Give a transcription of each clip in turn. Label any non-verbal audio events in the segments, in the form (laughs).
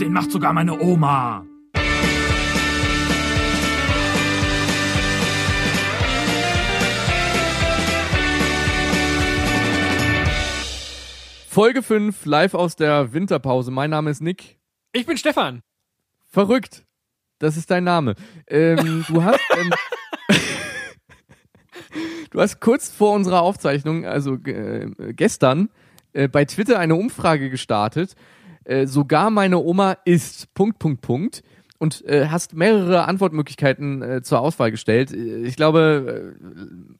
Den macht sogar meine Oma. Folge 5, live aus der Winterpause. Mein Name ist Nick. Ich bin Stefan. Verrückt. Das ist dein Name. Ähm, du hast. Ähm, (laughs) du hast kurz vor unserer Aufzeichnung, also äh, gestern, äh, bei Twitter eine Umfrage gestartet. Äh, sogar meine Oma ist. Punkt, Punkt, Punkt. Und äh, hast mehrere Antwortmöglichkeiten äh, zur Auswahl gestellt. Äh, Ich glaube,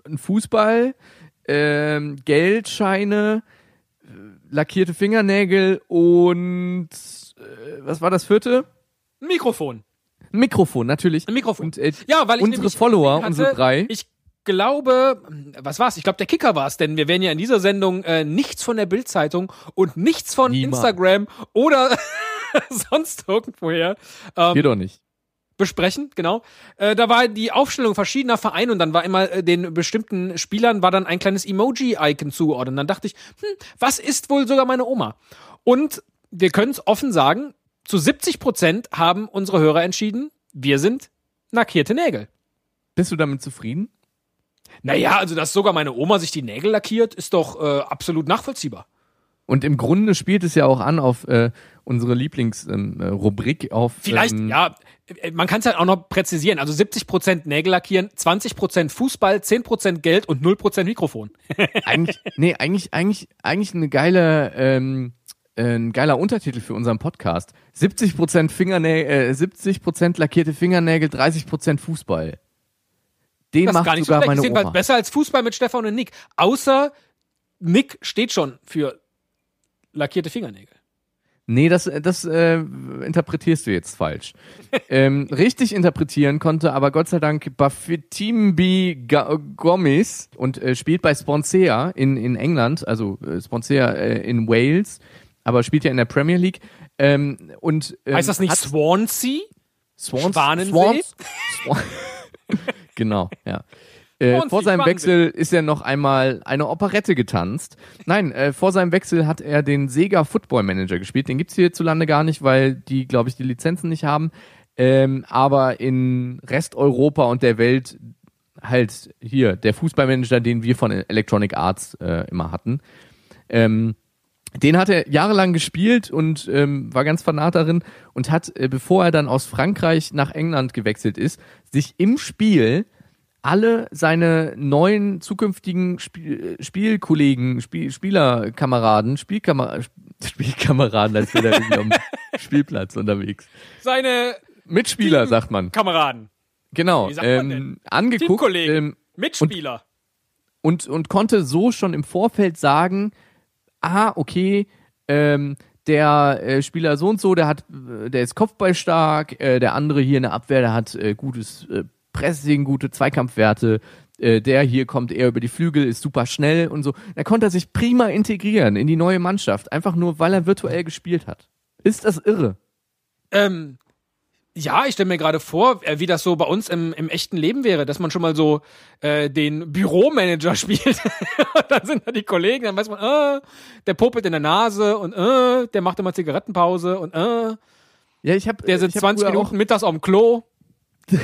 äh, ein Fußball, ähm, Geldscheine, äh, lackierte Fingernägel und äh, was war das vierte? Mikrofon. Mikrofon, natürlich. Ein Mikrofon. Und äh, Ja, weil ich unsere Follower, hatte, unsere drei, Ich glaube, was war's? Ich glaube, der Kicker war's, denn wir werden ja in dieser Sendung äh, nichts von der Bildzeitung und nichts von Niemals. Instagram oder (laughs) sonst irgendwoher ähm, hier doch nicht. besprechen, genau. Äh, da war die Aufstellung verschiedener Vereine und dann war immer äh, den bestimmten Spielern war dann ein kleines Emoji-Icon zugeordnet. Dann dachte ich, hm, was ist wohl sogar meine Oma? Und wir können es offen sagen, zu 70 Prozent haben unsere Hörer entschieden, wir sind lackierte Nägel. Bist du damit zufrieden? Naja, also dass sogar meine Oma sich die Nägel lackiert, ist doch äh, absolut nachvollziehbar. Und im Grunde spielt es ja auch an auf äh, unsere Lieblingsrubrik, ähm, äh, auf Vielleicht, ähm, ja, äh, man kann es halt auch noch präzisieren. Also 70% Nägel lackieren, 20% Fußball, 10% Geld und 0% Mikrofon. (laughs) eigentlich, nee, eigentlich, eigentlich, eigentlich eine geile, ähm, äh, ein geiler Untertitel für unseren Podcast. 70% Fingernägel, äh, 70% lackierte Fingernägel, 30% Fußball. Den Das ist macht gar nicht so sogar schlecht. meine Oma. besser als Fußball mit Stefan und Nick. Außer Nick steht schon für lackierte Fingernägel. Nee, das, das äh, interpretierst du jetzt falsch. (laughs) ähm, richtig interpretieren konnte aber Gott sei Dank Bafetimbi Gomis und äh, spielt bei Sponsea in, in England, also äh, Sponsea äh, in Wales, aber spielt ja in der Premier League. Ähm, und, ähm, Heißt das nicht Swansea? Swans, Schwanensee? Swans, (laughs) (laughs) Swan genau, ja. (laughs) Äh, vor seinem. Wechsel ist er noch einmal eine Operette getanzt. Nein, äh, vor seinem Wechsel hat er den Sega Football Manager gespielt. Den gibt's hierzulande gar nicht, weil die, glaube ich, die Lizenzen nicht haben. Ähm, aber in Resteuropa und der Welt halt hier der Fußballmanager, den wir von Electronic Arts äh, immer hatten. Ähm, den hat er jahrelang gespielt und ähm, war ganz fanat darin und hat, äh, bevor er dann aus Frankreich nach England gewechselt ist, sich im Spiel alle seine neuen zukünftigen Spiel Spielkollegen, Spiel Spielerkameraden, Spielkamer (laughs) Spielkameraden, als wäre er irgendwie am (laughs) Spielplatz unterwegs. Seine Mitspieler, Team- sagt man. Kameraden, Genau. Wie sagt man Ähm, denn? angeguckt Teamkollegen, ähm, Mitspieler. und, und konnte so schon im Vorfeld sagen, ah, okay, ähm, der äh, Spieler so und so, der hat, äh, der ist kopfballstark, äh, der andere hier in der Abwehr, der hat äh, gutes äh, Pressing, gute Zweikampfwerte, äh, der hier kommt eher über die Flügel, ist super schnell und so. Da konnte er sich prima integrieren in die neue Mannschaft, einfach nur, weil er virtuell gespielt hat. Ist das irre? Ähm, ja, ich stelle mir gerade vor, äh, wie das so bei uns im, im echten Leben wäre, dass man schon mal so äh, den Büromanager (laughs) spielt. und dann sind da die Kollegen, dann weiß man, äh, der popelt in der Nase und äh, der macht immer Zigarettenpause und äh, Ja, ich habe der sitzt 20 Minuten mittags auf dem Klo. (laughs)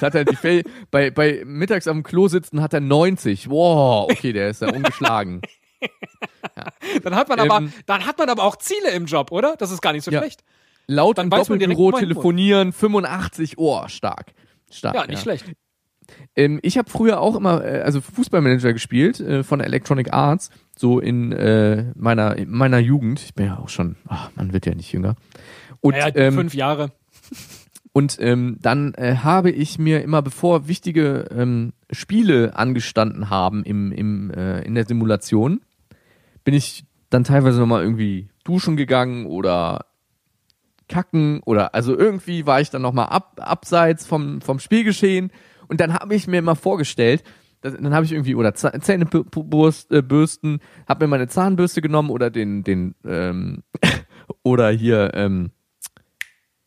Hat er die Fel bei, bei mittags am Klo sitzen hat er 90. Wow, okay, der ist ja ungeschlagen. (laughs) Dann hat man aber, Ähm, dann hat man aber auch Ziele im Job, oder? Das ist gar nicht so Ja. schlecht. Laut im Doppelbüro telefonieren 85. Oh, stark. Stark. Ja, nicht schlecht. Ähm, ich habe früher auch immer, äh, also Fußballmanager gespielt äh, von Electronic Arts, so in äh, meiner in meiner Jugend. Ich bin ja auch schon, ach, man wird ja nicht jünger. Und Naja, ähm, fünf Jahre. Und ähm, dann äh, habe ich mir immer, bevor wichtige ähm, Spiele angestanden haben im, im, äh, in der Simulation, bin ich dann teilweise nochmal irgendwie duschen gegangen oder kacken oder also irgendwie war ich dann nochmal ab, abseits vom, vom Spielgeschehen und dann habe ich mir immer vorgestellt, dann habe ich irgendwie oder Z- Zähne bü- bürst- äh, habe mir meine Zahnbürste genommen oder den, den ähm, (laughs) oder hier ähm,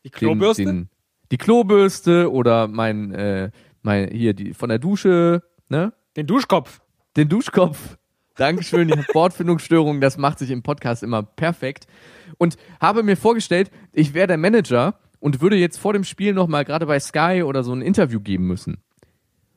Die den, Klobürste? Den, die Klobürste oder mein, äh, mein hier die von der Dusche, ne? Den Duschkopf. Den Duschkopf Dankeschön, ich habe Wortfindungsstörungen, das macht sich im Podcast immer perfekt. Und habe mir vorgestellt, ich wäre der Manager und würde jetzt vor dem Spiel nochmal gerade bei Sky oder so ein Interview geben müssen.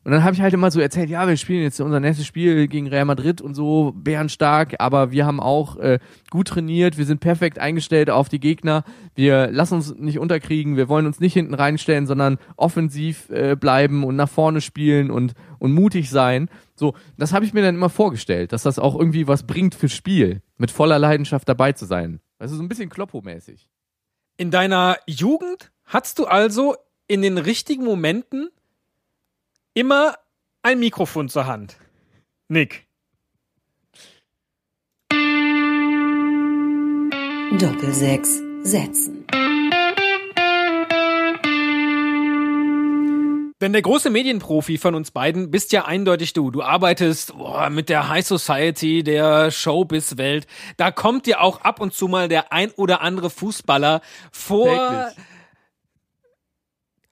Und dann habe ich halt immer so erzählt, ja, wir spielen jetzt unser nächstes Spiel gegen Real Madrid und so, bärenstark, aber wir haben auch äh, gut trainiert, wir sind perfekt eingestellt auf die Gegner, wir lassen uns nicht unterkriegen, wir wollen uns nicht hinten reinstellen, sondern offensiv äh, bleiben und nach vorne spielen und, und mutig sein. So, das habe ich mir dann immer vorgestellt, dass das auch irgendwie was bringt fürs Spiel, mit voller Leidenschaft dabei zu sein. Also so ein bisschen Kloppo-mäßig. In deiner Jugend hattest du also in den richtigen Momenten immer ein Mikrofon zur Hand. Nick. Doppelsechs setzen. Denn der große Medienprofi von uns beiden bist ja eindeutig du. Du arbeitest boah, mit der High Society, der Showbiz-Welt. Da kommt dir auch ab und zu mal der ein oder andere Fußballer vor. Täglich.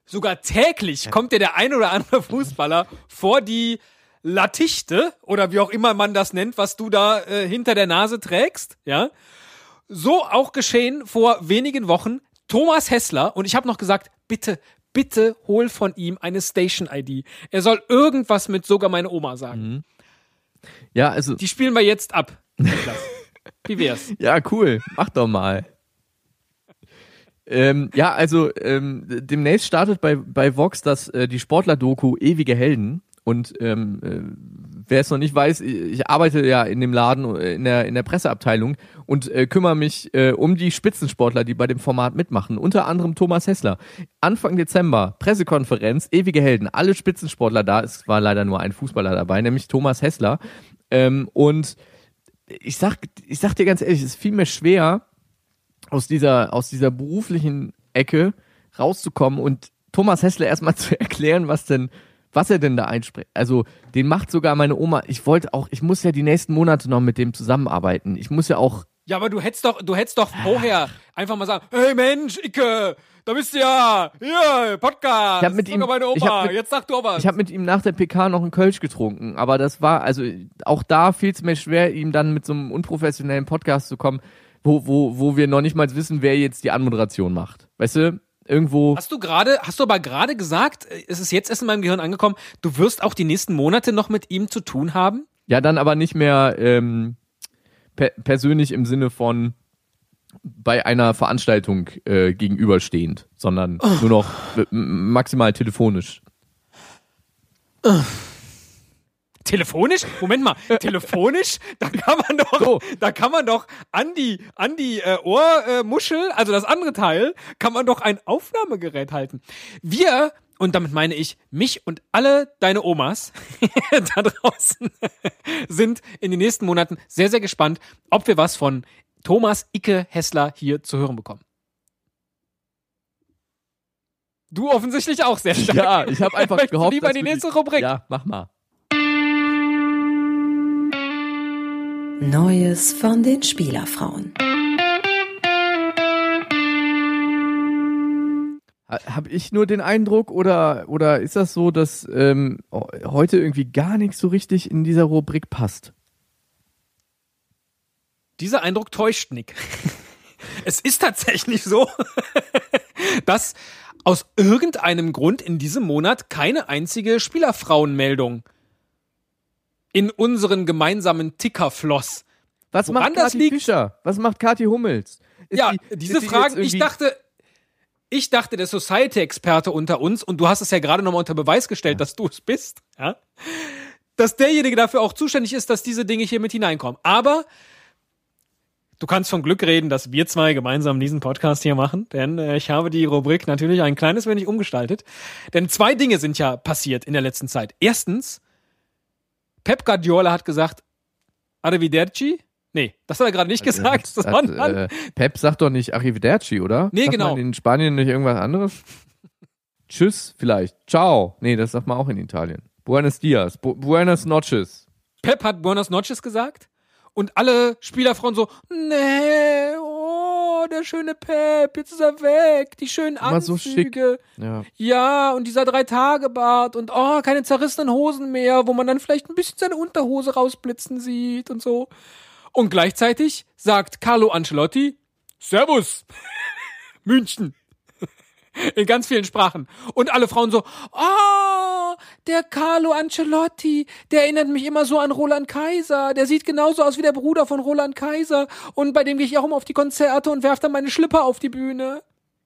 Sogar täglich kommt dir der ein oder andere Fußballer vor die Latichte oder wie auch immer man das nennt, was du da äh, hinter der Nase trägst, ja. So auch geschehen vor wenigen Wochen. Thomas Hessler und ich habe noch gesagt, bitte, bitte hol von ihm eine Station-ID. Er soll irgendwas mit sogar meine Oma sagen. Ja, also, Die spielen wir jetzt ab. (laughs) Wie wär's? ja, cool, mach doch mal. Ähm, ja, also ähm, demnächst startet bei, bei Vox das äh, die Sportler-Doku Ewige Helden. Und ähm, äh, wer es noch nicht weiß, ich arbeite ja in dem Laden, äh, in der, in der Presseabteilung und äh, kümmere mich äh, um die Spitzensportler, die bei dem Format mitmachen. Unter anderem Thomas Hessler. Anfang Dezember, Pressekonferenz, Ewige Helden, alle Spitzensportler da. Es war leider nur ein Fußballer dabei, nämlich Thomas Hessler. Ähm, und ich sag, ich sag dir ganz ehrlich, es fiel mir schwer, aus dieser, aus dieser beruflichen Ecke rauszukommen und Thomas Hessler erstmal (laughs) zu erklären, was denn, was er denn da einspricht. Also, den macht sogar meine Oma. Ich wollte auch, ich muss ja die nächsten Monate noch mit dem zusammenarbeiten. Ich muss ja auch, Ja, aber du hättest doch, du hättest doch vorher einfach mal sagen, hey Mensch, Icke, da bist du ja, hier, Podcast, Ich hab mit sogar ihm- meine ich Oma, hab mit- jetzt sag du was. ich habe mit ihm nach der PK noch einen Kölsch getrunken, aber das war, also auch da fiel es mir schwer, ihm dann mit so einem unprofessionellen Podcast zu kommen, wo, wo, wo wir noch nicht mal wissen, wer jetzt die Anmoderation macht. Weißt du, irgendwo. Hast du gerade, hast du aber gerade gesagt, äh, es ist jetzt erst in meinem Gehirn angekommen, du wirst auch die nächsten Monate noch mit ihm zu tun haben? Ja, dann aber nicht mehr ähm, per persönlich im Sinne von bei einer Veranstaltung äh, gegenüberstehend, sondern nur noch maximal telefonisch. Telefonisch? Moment mal, (laughs) telefonisch? Da kann man doch, So. da kann man doch an die, an die äh, Ohrmuschel, also das andere Teil, kann man doch ein Aufnahmegerät halten. Wir, und damit meine ich mich und alle deine Omas (laughs) da draußen, (laughs) sind in den nächsten Monaten sehr, sehr gespannt, ob wir was von Thomas Icke Hessler hier zu hören bekommen. Du offensichtlich auch sehr stark. Ja, ich habe einfach gehofft, lieber dass die nächste Rubrik. Ja, mach mal. Neues von den Spielerfrauen. Habe ich nur den Eindruck oder oder ist das so, dass ähm, heute irgendwie gar nichts so richtig in dieser Rubrik passt? Dieser Eindruck täuscht Nick. (laughs) Es ist tatsächlich so, (laughs) dass aus irgendeinem Grund in diesem Monat keine einzige Spielerfrauenmeldung in unseren gemeinsamen Ticker floss. Was Woran macht Kathi? Fischer? Was macht Kathi Hummels? Ist ja, die- diese die Fragen, ich dachte, ich dachte, der Society-Experte unter uns, und du hast es ja gerade nochmal unter Beweis gestellt, dass du es bist, ja, dass derjenige dafür auch zuständig ist, dass diese Dinge hier mit hineinkommen. Aber du kannst vom Glück reden, dass wir zwei gemeinsam diesen Podcast hier machen, denn äh, ich habe die Rubrik natürlich ein kleines wenig umgestaltet. Denn zwei Dinge sind ja passiert in der letzten Zeit. Erstens, Pep Guardiola hat gesagt, Arrivederci? Nee, das hat er gerade nicht gesagt, Hat, sondern äh, Pep sagt doch nicht Arrivederci, oder? Nee, sagt genau. In Spanien nicht irgendwas anderes? (laughs) Tschüss, vielleicht. Ciao. Nee, das sagt man auch in Italien. Buenos dias. Bu buenas noches. Pep hat Buenos Noches gesagt und alle Spielerfrauen so, nee, oh, der schöne Pep, jetzt ist er weg, die schönen Immer so schick. Anzüge. Ja. Ja, und dieser Drei-Tage-Bart und oh, keine zerrissenen Hosen mehr, wo man dann vielleicht ein bisschen seine Unterhose rausblitzen sieht und so. Und gleichzeitig sagt Carlo Ancelotti, Servus, (laughs) München. In ganz vielen Sprachen. Und alle Frauen so, oh, der Carlo Ancelotti, der erinnert mich immer so an Roland Kaiser. Der sieht genauso aus wie der Bruder von Roland Kaiser. Und bei dem gehe ich auch immer auf die Konzerte und werf dann meine Schlipper auf die Bühne.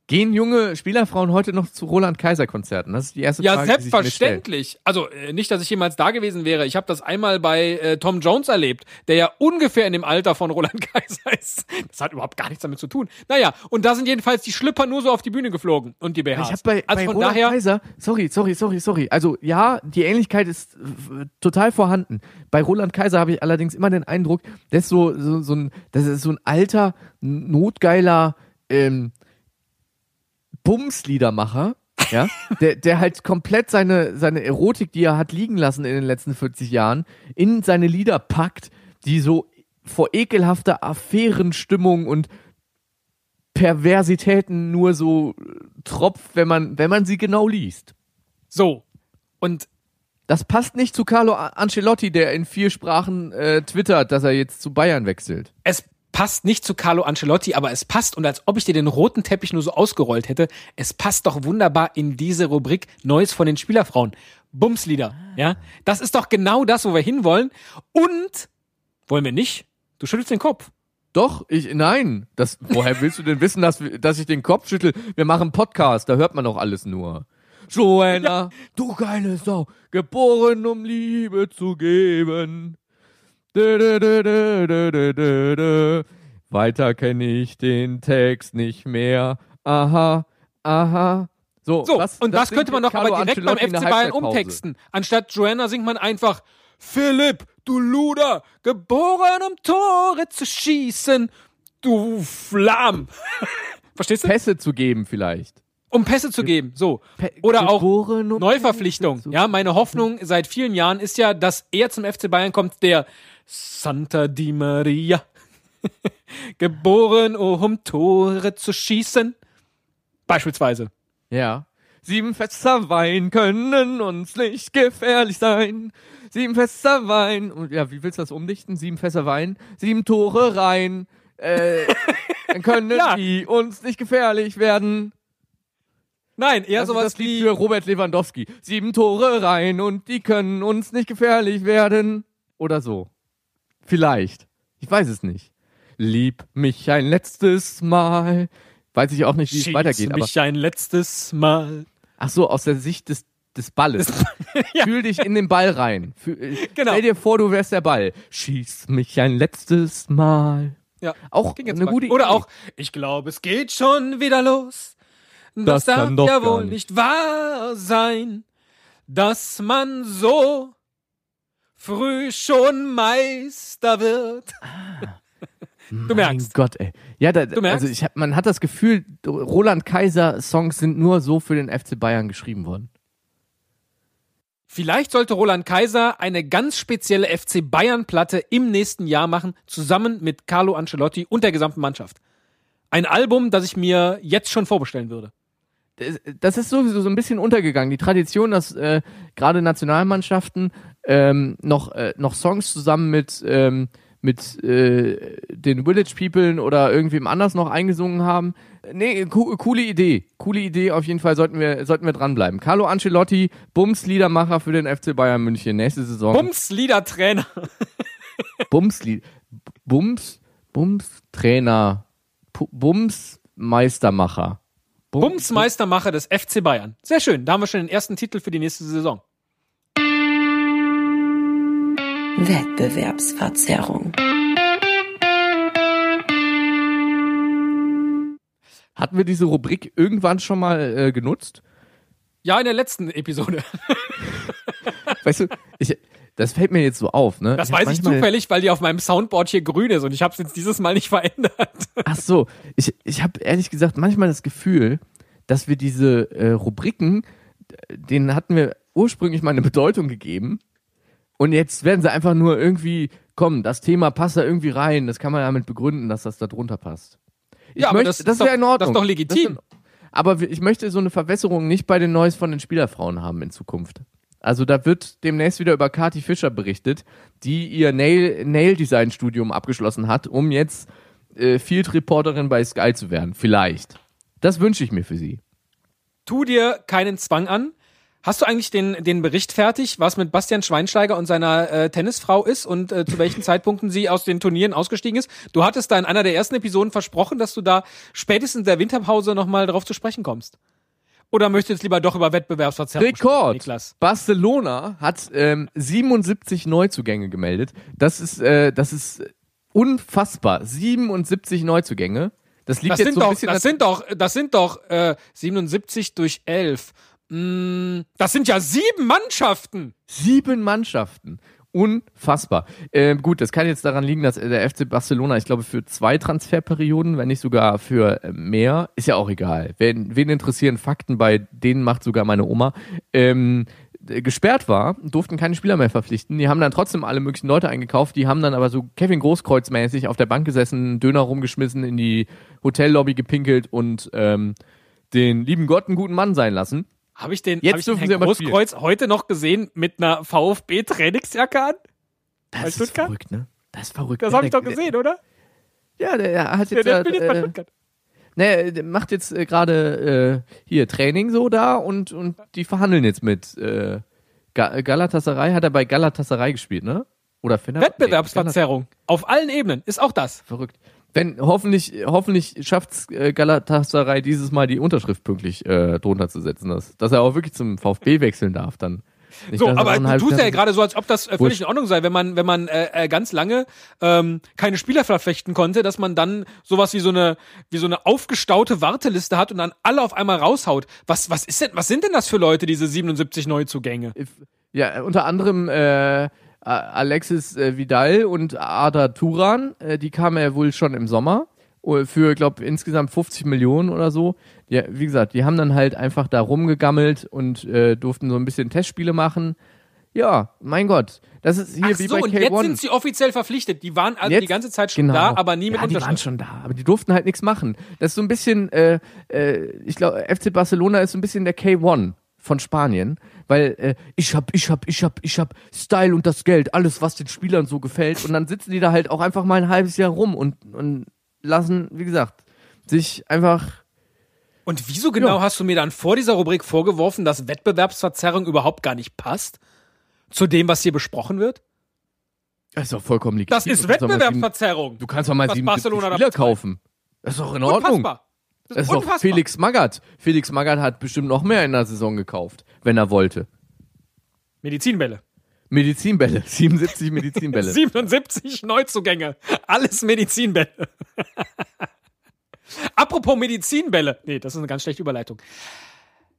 Gehen junge Spielerfrauen heute noch zu Roland Kaiser Konzerten? Das ist die erste Ja, Frage. stellt. selbstverständlich. Also äh, nicht, dass ich jemals da gewesen wäre. Ich habe das einmal bei äh, Tom Jones erlebt, der ja ungefähr in dem Alter von Roland (laughs) Kaiser ist. Das hat überhaupt gar nichts damit zu tun. Naja, und da sind jedenfalls die Schlipper nur so auf die Bühne geflogen und die BHs. Ich habe bei, also bei von Roland daher, Kaiser, sorry, sorry, sorry, sorry. Also ja, die Ähnlichkeit ist äh, total vorhanden. Bei Roland Kaiser habe ich allerdings immer den Eindruck, das ist so, so, so ein, das ist so ein alter, notgeiler ähm, Bumsliedermacher. Ja, der, der halt komplett seine, seine Erotik, die er hat liegen lassen in den letzten 40 Jahren, in seine Lieder packt, die so vor ekelhafter Affärenstimmung und Perversitäten nur so äh, tropft, wenn man, wenn man sie genau liest. so. Und Das passt nicht zu Carlo Ancelotti, der in vier Sprachen äh, twittert, dass er jetzt zu Bayern wechselt. es passt nicht zu Carlo Ancelotti, aber es passt, und als ob ich dir den roten Teppich nur so ausgerollt hätte, es passt doch wunderbar in diese Rubrik Neues von den Spielerfrauen. Bumslieder, ja. Das ist doch genau das, wo wir hinwollen. Und, wollen wir nicht? Du schüttelst den Kopf. Doch, ich, nein. Das, woher willst du denn wissen, dass, dass ich den Kopf schüttel? Wir machen Podcast, da hört man doch alles nur. Joanna, du geile Sau, geboren um Liebe zu geben. Weiter kenne ich den Text nicht mehr. Aha, aha. So, So, das, und das, singt könnte man doch aber direkt beim Ancelotti FC Bayern umtexten. Anstatt Joanna singt man einfach Philipp, du Luder, geboren um Tore zu schießen, du Flamm. (laughs) Verstehst du? Pässe zu geben vielleicht. Um Pässe zu geben, so. Oder auch Neuverpflichtung. Ja, meine Hoffnung seit vielen Jahren ist ja, dass er zum FC Bayern kommt, der Santa Di Maria. (laughs) geboren, um Tore zu schießen. Beispielsweise. Ja. Sieben Fässer Wein können uns nicht gefährlich sein. Sieben Fässer Wein. Und ja, wie willst du das umdichten? Sieben Fässer Wein, sieben Tore rein. Äh, dann (laughs) können Ja. die uns nicht gefährlich werden. Nein, eher Das sowas das Lied wie für Robert Lewandowski. Sieben Tore rein und die können uns nicht gefährlich werden. Oder so. Vielleicht. Ich weiß es nicht. Lieb mich ein letztes Mal. Weiß ich auch nicht, wie es Schieß weitergeht. Aber mich ein letztes Mal. Ach so, aus der Sicht des, des Balles. (laughs) Fühl dich in den Ball rein. Fühl, Genau. Stell dir vor, du wärst der Ball. Schieß mich ein letztes Mal. Ja. Auch eine mal. gute Oder Idee. auch, ich glaube, es geht schon wieder los. Das, Das darf ja wohl nicht. nicht wahr sein, dass man so früh schon Meister wird. Du Mein merkst. Gott, ey. Ja, da, Du merkst? also ich hab, man hat das Gefühl, Roland Kaiser Songs sind nur so für den FC Bayern geschrieben worden. Vielleicht sollte Roland Kaiser eine ganz spezielle FC Bayern Platte im nächsten Jahr machen, zusammen mit Carlo Ancelotti und der gesamten Mannschaft. Ein Album, das ich mir jetzt schon vorbestellen würde. das, das ist sowieso so ein bisschen untergegangen. Die Tradition, dass äh, gerade Nationalmannschaften ähm, noch, äh, noch Songs zusammen mit, ähm, mit äh, den Village People oder irgendwem anders noch eingesungen haben. Nee, co coole Idee. Coole Idee, auf jeden Fall sollten wir, sollten wir dranbleiben. Carlo Ancelotti, Bums Liedermacher für den FC Bayern München. Nächste Saison. (laughs) Bums Liedertrainer. Bums, Bums, Bums Trainer. Bums Meistermacher. Bum- Bums Meistermacher des FC Bayern. Sehr schön. Da haben wir schon den ersten Titel für die nächste Saison. Wettbewerbsverzerrung. Hatten wir diese Rubrik irgendwann schon mal äh, genutzt? Ja, in der letzten Episode. (laughs) Weißt du, ich, das fällt mir jetzt so auf, ne? Das hab weiß ich zufällig, weil die auf meinem Soundboard hier grün ist und ich habe es jetzt dieses Mal nicht verändert. Ach so, ich, ich habe ehrlich gesagt manchmal das Gefühl, dass wir diese äh, Rubriken, denen hatten wir ursprünglich mal eine Bedeutung gegeben und jetzt werden sie einfach nur irgendwie, komm, das Thema passt da irgendwie rein, das kann man damit begründen, dass das da drunter passt. Ich Ja, aber möchte, das das, ist wäre doch- in Ordnung. das ist doch legitim. Ist- aber ich möchte so eine Verwässerung nicht bei den Neues von den Spielerfrauen haben in Zukunft. Also da wird demnächst wieder über Kati Fischer berichtet, die ihr Nail, Nail abgeschlossen hat, um jetzt äh, Field Reporterin bei Sky zu werden. Vielleicht. Das wünsche ich mir für sie. tu dir keinen Zwang an. Hast du eigentlich den, den Bericht fertig, was mit Bastian Schweinsteiger und seiner äh, Tennisfrau ist und äh, zu welchen (laughs) Zeitpunkten sie aus den Turnieren ausgestiegen ist? Du hattest da in einer der ersten Episoden versprochen, dass du da spätestens in der Winterpause nochmal drauf zu sprechen kommst. Oder möchtest du jetzt lieber doch über Wettbewerbsverzerrung sprechen, Rekord. Niklas? Barcelona hat ähm, 77 Neuzugänge gemeldet. Das ist, äh, das ist unfassbar. 77 Neuzugänge. Das liegt Das jetzt sind, so ein doch, bisschen das sind doch, das sind doch äh, 77 durch 11. Mm, das sind ja sieben Mannschaften. Sieben Mannschaften. Unfassbar. Ähm, gut, das kann jetzt daran liegen, dass der FC Barcelona, ich glaube, für zwei Transferperioden, wenn nicht sogar für äh, mehr, ist ja auch egal. Wen, wen interessieren Fakten, bei denen macht sogar meine Oma, ähm, äh, gesperrt war, durften keine Spieler mehr verpflichten. Die haben dann trotzdem alle möglichen Leute eingekauft, die haben dann aber so Kevin Großkreuz mäßig auf der Bank gesessen, Döner rumgeschmissen, in die Hotellobby gepinkelt und ähm, den lieben Gott einen guten Mann sein lassen. Habe ich den, Jetzt hab ich den Herrn aber spielen. Großkreuz heute noch gesehen mit einer VfB-Trainingsjacke an? Das ist Stuttgart? verrückt, ne? Das ist verrückt. Das ne? habe ich doch Der- gesehen, oder? Ja, der hat Der, jetzt der spielt jetzt bei äh, Stuttgart. ne, der macht jetzt äh, gerade äh, hier Training so da und und die verhandeln jetzt mit äh, Ga Galatasaray. Hat er bei Galatasaray gespielt, ne? Oder Fener? Nee, Wettbewerbsverzerrung. Auf allen Ebenen. Ist auch das. Verrückt. Wenn hoffentlich hoffentlich schafft's äh, Galatasaray dieses Mal die Unterschrift pünktlich äh, drunter zu setzen, dass, dass er auch wirklich zum VfB wechseln darf dann. Nicht, So, er aber du tust ja gerade so, als ob das äh, völlig in Ordnung sei, wenn man, wenn man äh, äh, ganz lange ähm, keine Spieler verpflichten konnte, dass man dann sowas wie so eine, wie so eine aufgestaute Warteliste hat und dann alle auf einmal raushaut. Was, was ist denn, was sind denn das für Leute, diese 77 Neuzugänge? Ja, unter anderem äh, Alexis äh, Vidal und Ada Turan, äh, die kamen ja wohl schon im Sommer äh, für, glaube insgesamt 50 Millionen oder so. Ja, wie gesagt, die haben dann halt einfach da rumgegammelt und äh, durften so ein bisschen Testspiele machen. Ja, mein Gott, das ist hier Ach wie so, bei und K1. jetzt sind sie offiziell verpflichtet. Die waren also die Jetzt- ganze Zeit schon genau. da, aber nie mit ja, die waren schon da, aber die durften halt nichts machen. Das ist so ein bisschen, äh, äh, ich glaube, FC Barcelona ist so ein bisschen der K1 von Spanien, weil äh, ich hab, ich hab, ich hab, ich hab Style und das Geld, alles, was den Spielern so gefällt. Und dann sitzen die da halt auch einfach mal ein halbes Jahr rum und, und lassen, wie gesagt, sich einfach Und wieso genau Ja. hast du mir dann vor dieser Rubrik vorgeworfen, dass Wettbewerbsverzerrung überhaupt gar nicht passt? Zu dem, was hier besprochen wird? Das ist doch vollkommen legitim. Das ist sieben- Wettbewerbsverzerrung. Du kannst doch mal 77 Barcelona Spieler kaufen. Das ist doch in Ordnung. Unfassbar. Das ist doch unfassbar. Felix Magath. Felix Magath hat bestimmt noch mehr in der Saison gekauft, wenn er wollte. Medizinbälle. Medizinbälle, (laughs) 77 Medizinbälle. (laughs) 77 Neuzugänge. Alles Medizinbälle. (laughs) Apropos Medizinbälle. Nee, das ist eine ganz schlechte Überleitung.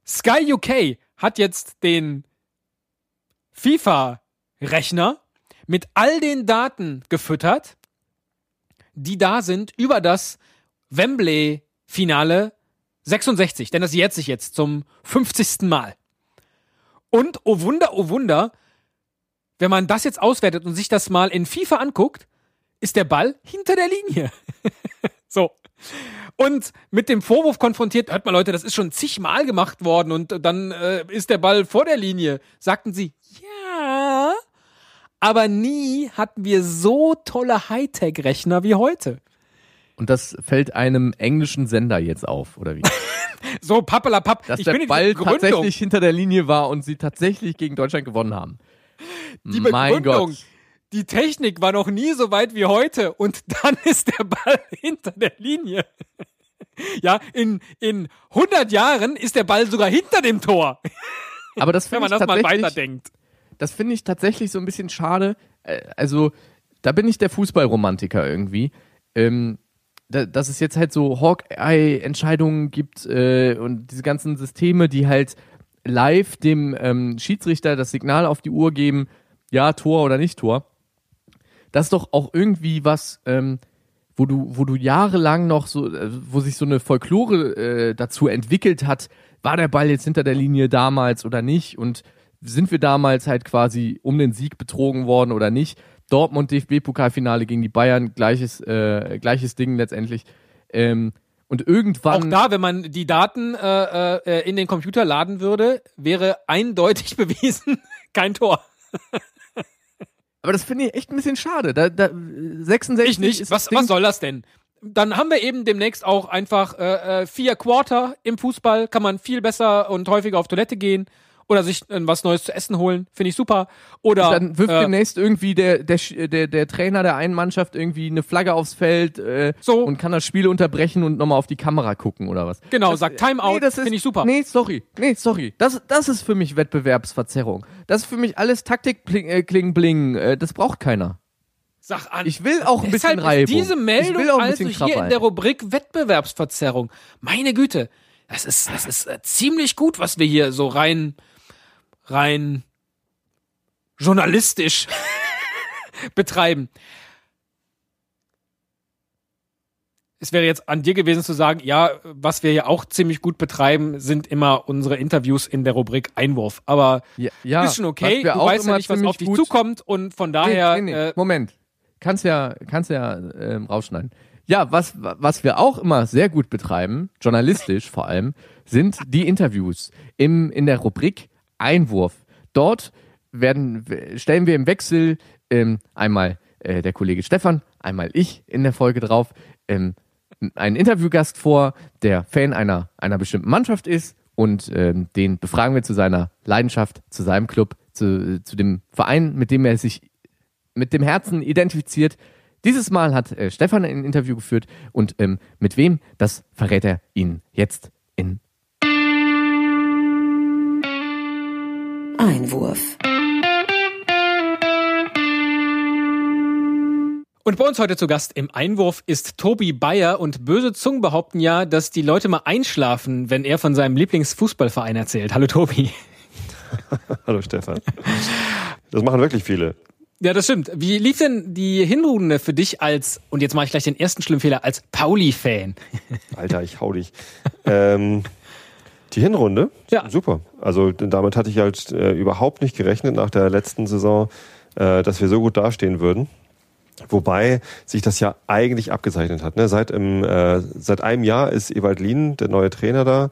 Sky UK hat jetzt den FIFA-Rechner mit all den Daten gefüttert, die da sind über das Wembley-Finale 66. Denn das jährt sich jetzt zum 50. Mal. Und, oh Wunder, oh Wunder, wenn man das jetzt auswertet und sich das mal in FIFA anguckt, ist der Ball hinter der Linie. (laughs) so. Und mit dem Vorwurf konfrontiert, hört mal Leute, das ist schon zigmal gemacht worden und dann äh, ist der Ball vor der Linie. Sagten sie, ja, aber nie hatten wir so tolle Hightech-Rechner wie heute. Und das fällt einem englischen Sender jetzt auf, oder wie? (laughs) So pappelapapp. Dass ich der Ball tatsächlich hinter der Linie war und sie tatsächlich gegen Deutschland gewonnen haben. die mein Begründung, Gott. die Technik war noch nie so weit wie heute und (laughs) dann ist der Ball hinter der Linie. (laughs) Ja, in, in 100 Jahren ist der Ball sogar hinter dem Tor, Aber das wenn man ich das mal weiterdenkt. das finde ich tatsächlich so ein bisschen schade. Äh, Also, da bin ich der Fußballromantiker irgendwie. Ähm, dass es jetzt halt so Hawkeye-Entscheidungen gibt äh, und diese ganzen Systeme, die halt live dem ähm, Schiedsrichter das Signal auf die Uhr geben, ja, Tor oder nicht Tor. Das ist doch auch irgendwie was, ähm, wo du, wo du jahrelang noch so, äh, wo sich so eine Folklore äh, dazu entwickelt hat, war der Ball jetzt hinter der Linie damals oder nicht und sind wir damals halt quasi um den Sieg betrogen worden oder nicht. Dortmund DFB-Pokalfinale gegen die Bayern, gleiches, äh, gleiches Ding letztendlich. Ähm, Und irgendwann. Auch da, wenn man die Daten äh, äh, in den Computer laden würde, wäre eindeutig (laughs) bewiesen kein Tor. aber das finde ich echt ein bisschen schade. Da, da, 66 Ich nicht. ist Was, was soll das denn? Dann haben wir eben demnächst auch einfach äh, äh, vier Quarter im Fußball. Kann man viel besser und häufiger auf Toilette gehen oder sich äh, was Neues zu essen holen. Finde ich super. Oder Dann wirft äh, demnächst irgendwie der, der, der, der Trainer der einen Mannschaft irgendwie eine Flagge aufs Feld äh, So. und kann das Spiel unterbrechen und nochmal auf die Kamera gucken oder was. genau, Das- sagt Timeout. Nee, Finde ich super. Nee, sorry. Nee, sorry. Das, das ist für mich Wettbewerbsverzerrung. Das ist für mich alles Taktik äh, kling bling. Äh, das braucht keiner. Sag an. Ich will auch ein bisschen Deshalb Reibung. ist diese ich Meldung will auch ein also bisschen hier in der. Rubrik Wettbewerbsverzerrung. Meine Güte, das ist das ist äh, ziemlich gut, was wir hier so rein rein journalistisch (laughs) betreiben. Es wäre jetzt an dir gewesen zu sagen, ja, was wir ja auch ziemlich gut betreiben, sind immer unsere Interviews in der Rubrik Einwurf. Aber Ja, ja, ist schon okay. Du weißt ja nicht, was auf dich zukommt und von daher nee, nee, nee. Äh, Moment. Kannst ja, kannst ja ähm, rausschneiden. Ja, was, was wir auch immer sehr gut betreiben, journalistisch vor allem, sind die Interviews im, in der Rubrik Einwurf. Dort werden, stellen wir im Wechsel ähm, einmal äh, der Kollege Stefan, einmal ich in der Folge drauf, ähm, einen Interviewgast vor, der Fan einer, einer bestimmten Mannschaft ist und ähm, den befragen wir zu seiner Leidenschaft, zu seinem Club, zu, zu dem Verein, mit dem er sich mit dem Herzen identifiziert. Dieses Mal hat äh, Stefan ein Interview geführt und ähm, mit wem, das verrät er Ihnen jetzt in Einwurf. Und bei uns heute zu Gast im Einwurf ist Tobi Bayer und böse Zungen behaupten ja, dass die Leute mal einschlafen, wenn er von seinem Lieblingsfußballverein erzählt. Hallo Tobi. (laughs) Hallo Stefan. Das machen wirklich viele. Ja, das stimmt. Wie lief denn die Hinrunde für dich als, und jetzt mache ich gleich den ersten schlimmen Fehler, als Pauli-Fan? Alter, ich hau dich. ähm, (laughs) die Hinrunde? Ja. Super. Also damit hatte ich halt äh, überhaupt nicht gerechnet nach der letzten Saison, äh, dass wir so gut dastehen würden. Wobei sich das ja eigentlich abgezeichnet hat. Ne? Seit, im, äh, seit einem Jahr ist Ewald Lien, der neue Trainer da.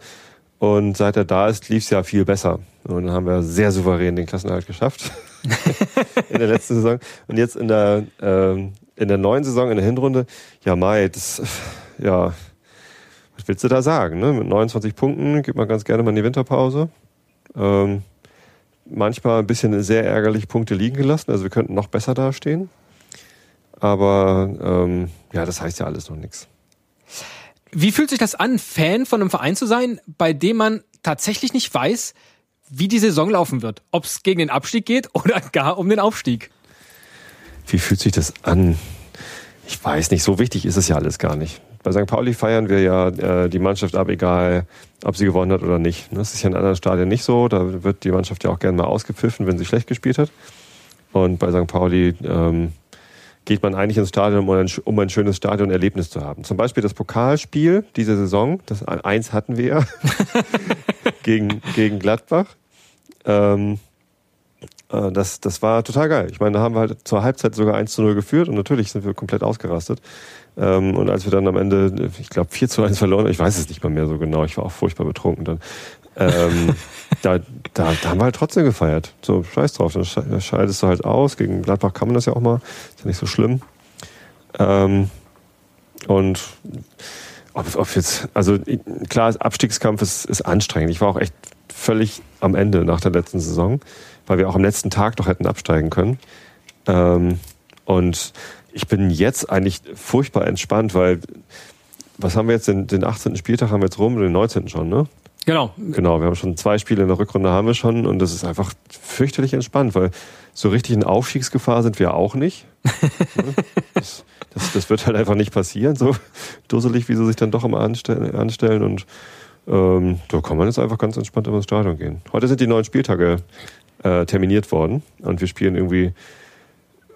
Und seit er da ist, lief es ja viel besser. Und dann haben wir sehr souverän den Klassenerhalt geschafft. (laughs) in der letzten Saison. Und jetzt in der, ähm, in der neuen Saison, in der Hinrunde, ja, Mai, das, ja, was willst du da sagen? Ne? Mit 29 Punkten gibt man ganz gerne mal in die Winterpause. Ähm, manchmal ein bisschen sehr ärgerlich Punkte liegen gelassen. Also wir könnten noch besser dastehen. Aber ähm, ja, das heißt ja alles noch nichts. Wie fühlt sich das an, Fan von einem Verein zu sein, bei dem man tatsächlich nicht weiß, wie die Saison laufen wird? Ob es gegen den Abstieg geht oder (laughs) gar um den Aufstieg? Wie fühlt sich das an? Ich weiß nicht, so wichtig ist es ja alles gar nicht. Bei St. Pauli feiern wir ja äh, die Mannschaft ab, egal ob sie gewonnen hat oder nicht. Das ist ja in anderen Stadien nicht so. Da wird die Mannschaft ja auch gerne mal ausgepfiffen, wenn sie schlecht gespielt hat. Und bei St. Pauli ähm, geht man eigentlich ins Stadion, um ein, um ein schönes Stadionerlebnis zu haben. Zum Beispiel das Pokalspiel diese Saison, das eins hatten wir ja, (laughs) gegen, gegen Gladbach. Ähm, äh, das, das war total geil. Ich meine, da haben wir halt zur Halbzeit sogar 1 zu 0 geführt und natürlich sind wir komplett ausgerastet. Ähm, und als wir dann am Ende, ich glaube, 4 zu 1 verloren, ich weiß es nicht mal mehr so genau, ich war auch furchtbar betrunken dann. Ähm, (laughs) da, da, da haben wir halt trotzdem gefeiert. So, scheiß drauf, dann sche- scheidest du halt aus. Gegen Gladbach kann man das ja auch mal, ist ja nicht so schlimm. Ähm, und ob, ob jetzt, also klar, Abstiegskampf ist, ist anstrengend. Ich war auch echt völlig am Ende nach der letzten Saison, weil wir auch am letzten Tag doch hätten absteigen können. Ähm, und ich bin jetzt eigentlich furchtbar entspannt, weil was haben wir jetzt, den, den 18. Spieltag haben wir jetzt rum, den 19. schon, ne? Genau. Genau, wir haben schon zwei Spiele in der Rückrunde haben wir schon und das ist einfach fürchterlich entspannt, weil so richtig in Aufstiegsgefahr sind wir auch nicht. (laughs) das, das, das wird halt einfach nicht passieren, so dusselig, wie sie sich dann doch immer anstellen, anstellen und ähm, da kann man jetzt einfach ganz entspannt immer ins Stadion gehen. Heute sind die neuen Spieltage äh, terminiert worden und wir spielen irgendwie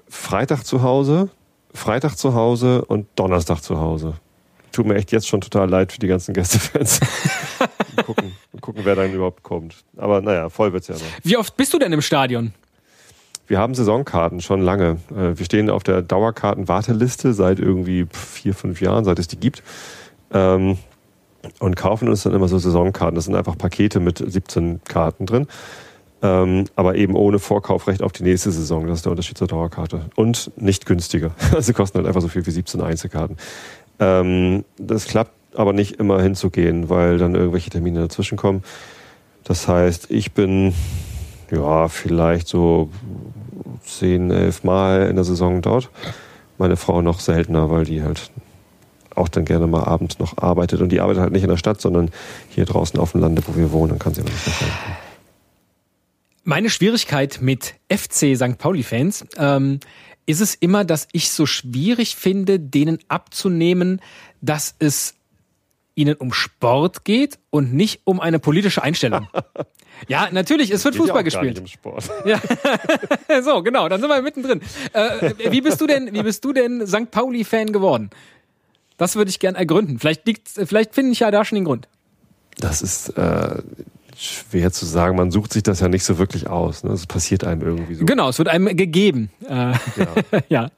Freitag zu Hause, Freitag zu Hause und Donnerstag zu Hause. Tut mir echt jetzt schon total leid für die ganzen Gästefans. (laughs) Mal gucken, mal gucken, wer dann überhaupt kommt. Aber naja, voll wird's ja noch. Wie oft bist du denn im Stadion? Wir haben Saisonkarten schon lange. Äh, Wir stehen auf der Dauerkartenwarteliste seit irgendwie vier, fünf Jahren, seit es die gibt. Ähm, und kaufen uns dann immer so Saisonkarten. Das sind einfach Pakete mit 17 Karten drin. Ähm, aber eben ohne Vorkaufrecht auf die nächste Saison. Das ist der Unterschied zur Dauerkarte. Und nicht günstiger. (laughs) Also kosten halt einfach so viel wie 17 Einzelkarten. Ähm, das klappt aber nicht immer hinzugehen, weil dann irgendwelche Termine dazwischen kommen. Das heißt, ich bin ja vielleicht so 10, 11 Mal in der Saison dort. Meine Frau noch seltener, weil die halt auch dann gerne mal abends noch arbeitet. Und die arbeitet halt nicht in der Stadt, sondern hier draußen auf dem Lande, wo wir wohnen. Dann kann sie aber nicht mehr helfen. Meine Schwierigkeit mit FC St. Pauli-Fans ähm, ist es immer, dass ich so schwierig finde, denen abzunehmen, dass es ihnen um Sport geht und nicht um eine politische Einstellung. (laughs) ja, natürlich, es wird Geht ja Fußball gar gespielt. nicht im Sport. (laughs) Ja. (laughs) so, genau, dann sind wir mittendrin. Äh, wie bist du denn, wie bist du denn St. Pauli-Fan geworden? Das würde ich gern ergründen. Vielleicht liegt, vielleicht finde ich ja da schon den Grund. Das ist äh, schwer zu sagen. Man sucht sich das ja nicht so wirklich aus. Ne? Es passiert einem irgendwie so. Genau, es wird einem gegeben. Äh, Ja. (laughs) ja.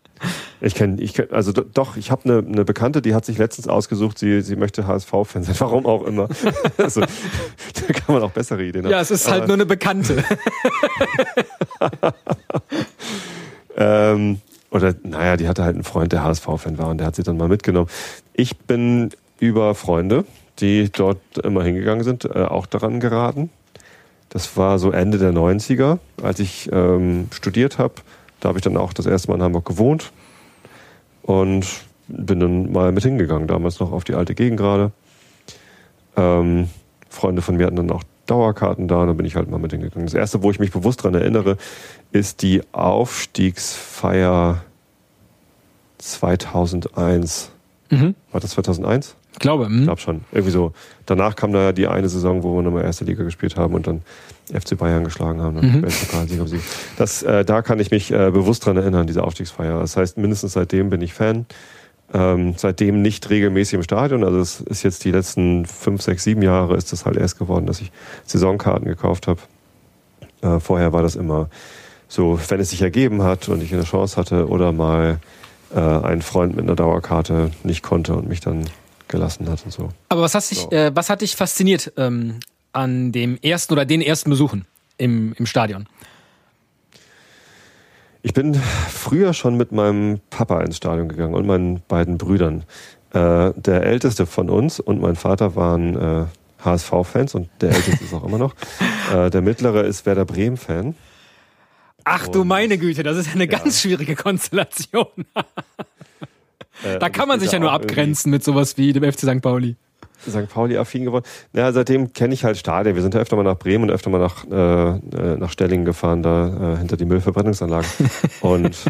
Ich kenne, ich kenn, also do- doch, ich habe eine ne Bekannte, die hat sich letztens ausgesucht, sie, sie möchte HSV-Fan sein, (laughs) warum auch immer. (laughs) also, da kann man auch bessere Ideen haben. Ja, es ist halt Aber, nur eine Bekannte. Ähm, oder, naja, die hatte halt einen Freund, der HSV-Fan war und der hat sie dann mal mitgenommen. Ich bin über Freunde, die dort immer hingegangen sind, äh, auch daran geraten. Das war so Ende der 90er, als ich ähm, studiert habe. Da habe ich dann auch das erste Mal in Hamburg gewohnt und bin dann mal mit hingegangen, damals noch auf die alte Gegend gerade. Ähm, Freunde von mir hatten dann auch Dauerkarten da und dann bin ich halt mal mit hingegangen. Das erste, wo ich mich bewusst daran erinnere, ist die Aufstiegsfeier 2001. Mhm. War das 2001? Ich glaube. Ich Hm? glaube schon. Irgendwie so. Danach kam da die eine Saison, wo wir nochmal erste Liga gespielt haben und dann FC Bayern geschlagen haben. Mhm. Mhm. Sieg. Das, äh, da kann ich mich äh, bewusst dran erinnern, diese Aufstiegsfeier. Das heißt, mindestens seitdem bin ich Fan. Ähm, seitdem nicht regelmäßig im Stadion. Also es ist jetzt die letzten fünf, sechs, sieben Jahre ist das halt erst geworden, dass ich Saisonkarten gekauft habe. Äh, vorher war das immer so, wenn es sich ergeben hat und ich eine Chance hatte oder mal äh, ein Freund mit einer Dauerkarte nicht konnte und mich dann gelassen hat und so. Aber was, hast dich, So. äh, was hat dich fasziniert ähm, an dem ersten oder den ersten Besuchen im, im Stadion? Ich bin früher schon mit meinem Papa ins Stadion gegangen und meinen beiden Brüdern. Äh, der älteste von uns und mein Vater waren äh, HSV-Fans und der älteste ist auch immer noch. (laughs) Äh, der mittlere ist Werder Bremen-Fan. Ach du Und- meine Güte, das ist eine ganz schwierige Konstellation. (laughs) Äh, Da kann man sich ja nur abgrenzen mit sowas wie dem FC St. Pauli. St. Pauli-affin geworden. Naja, seitdem kenne ich halt Stadien. Wir sind ja öfter mal nach Bremen und öfter mal nach, äh, äh, nach Stellingen gefahren, da äh, hinter die Müllverbrennungsanlage. (laughs) und (laughs)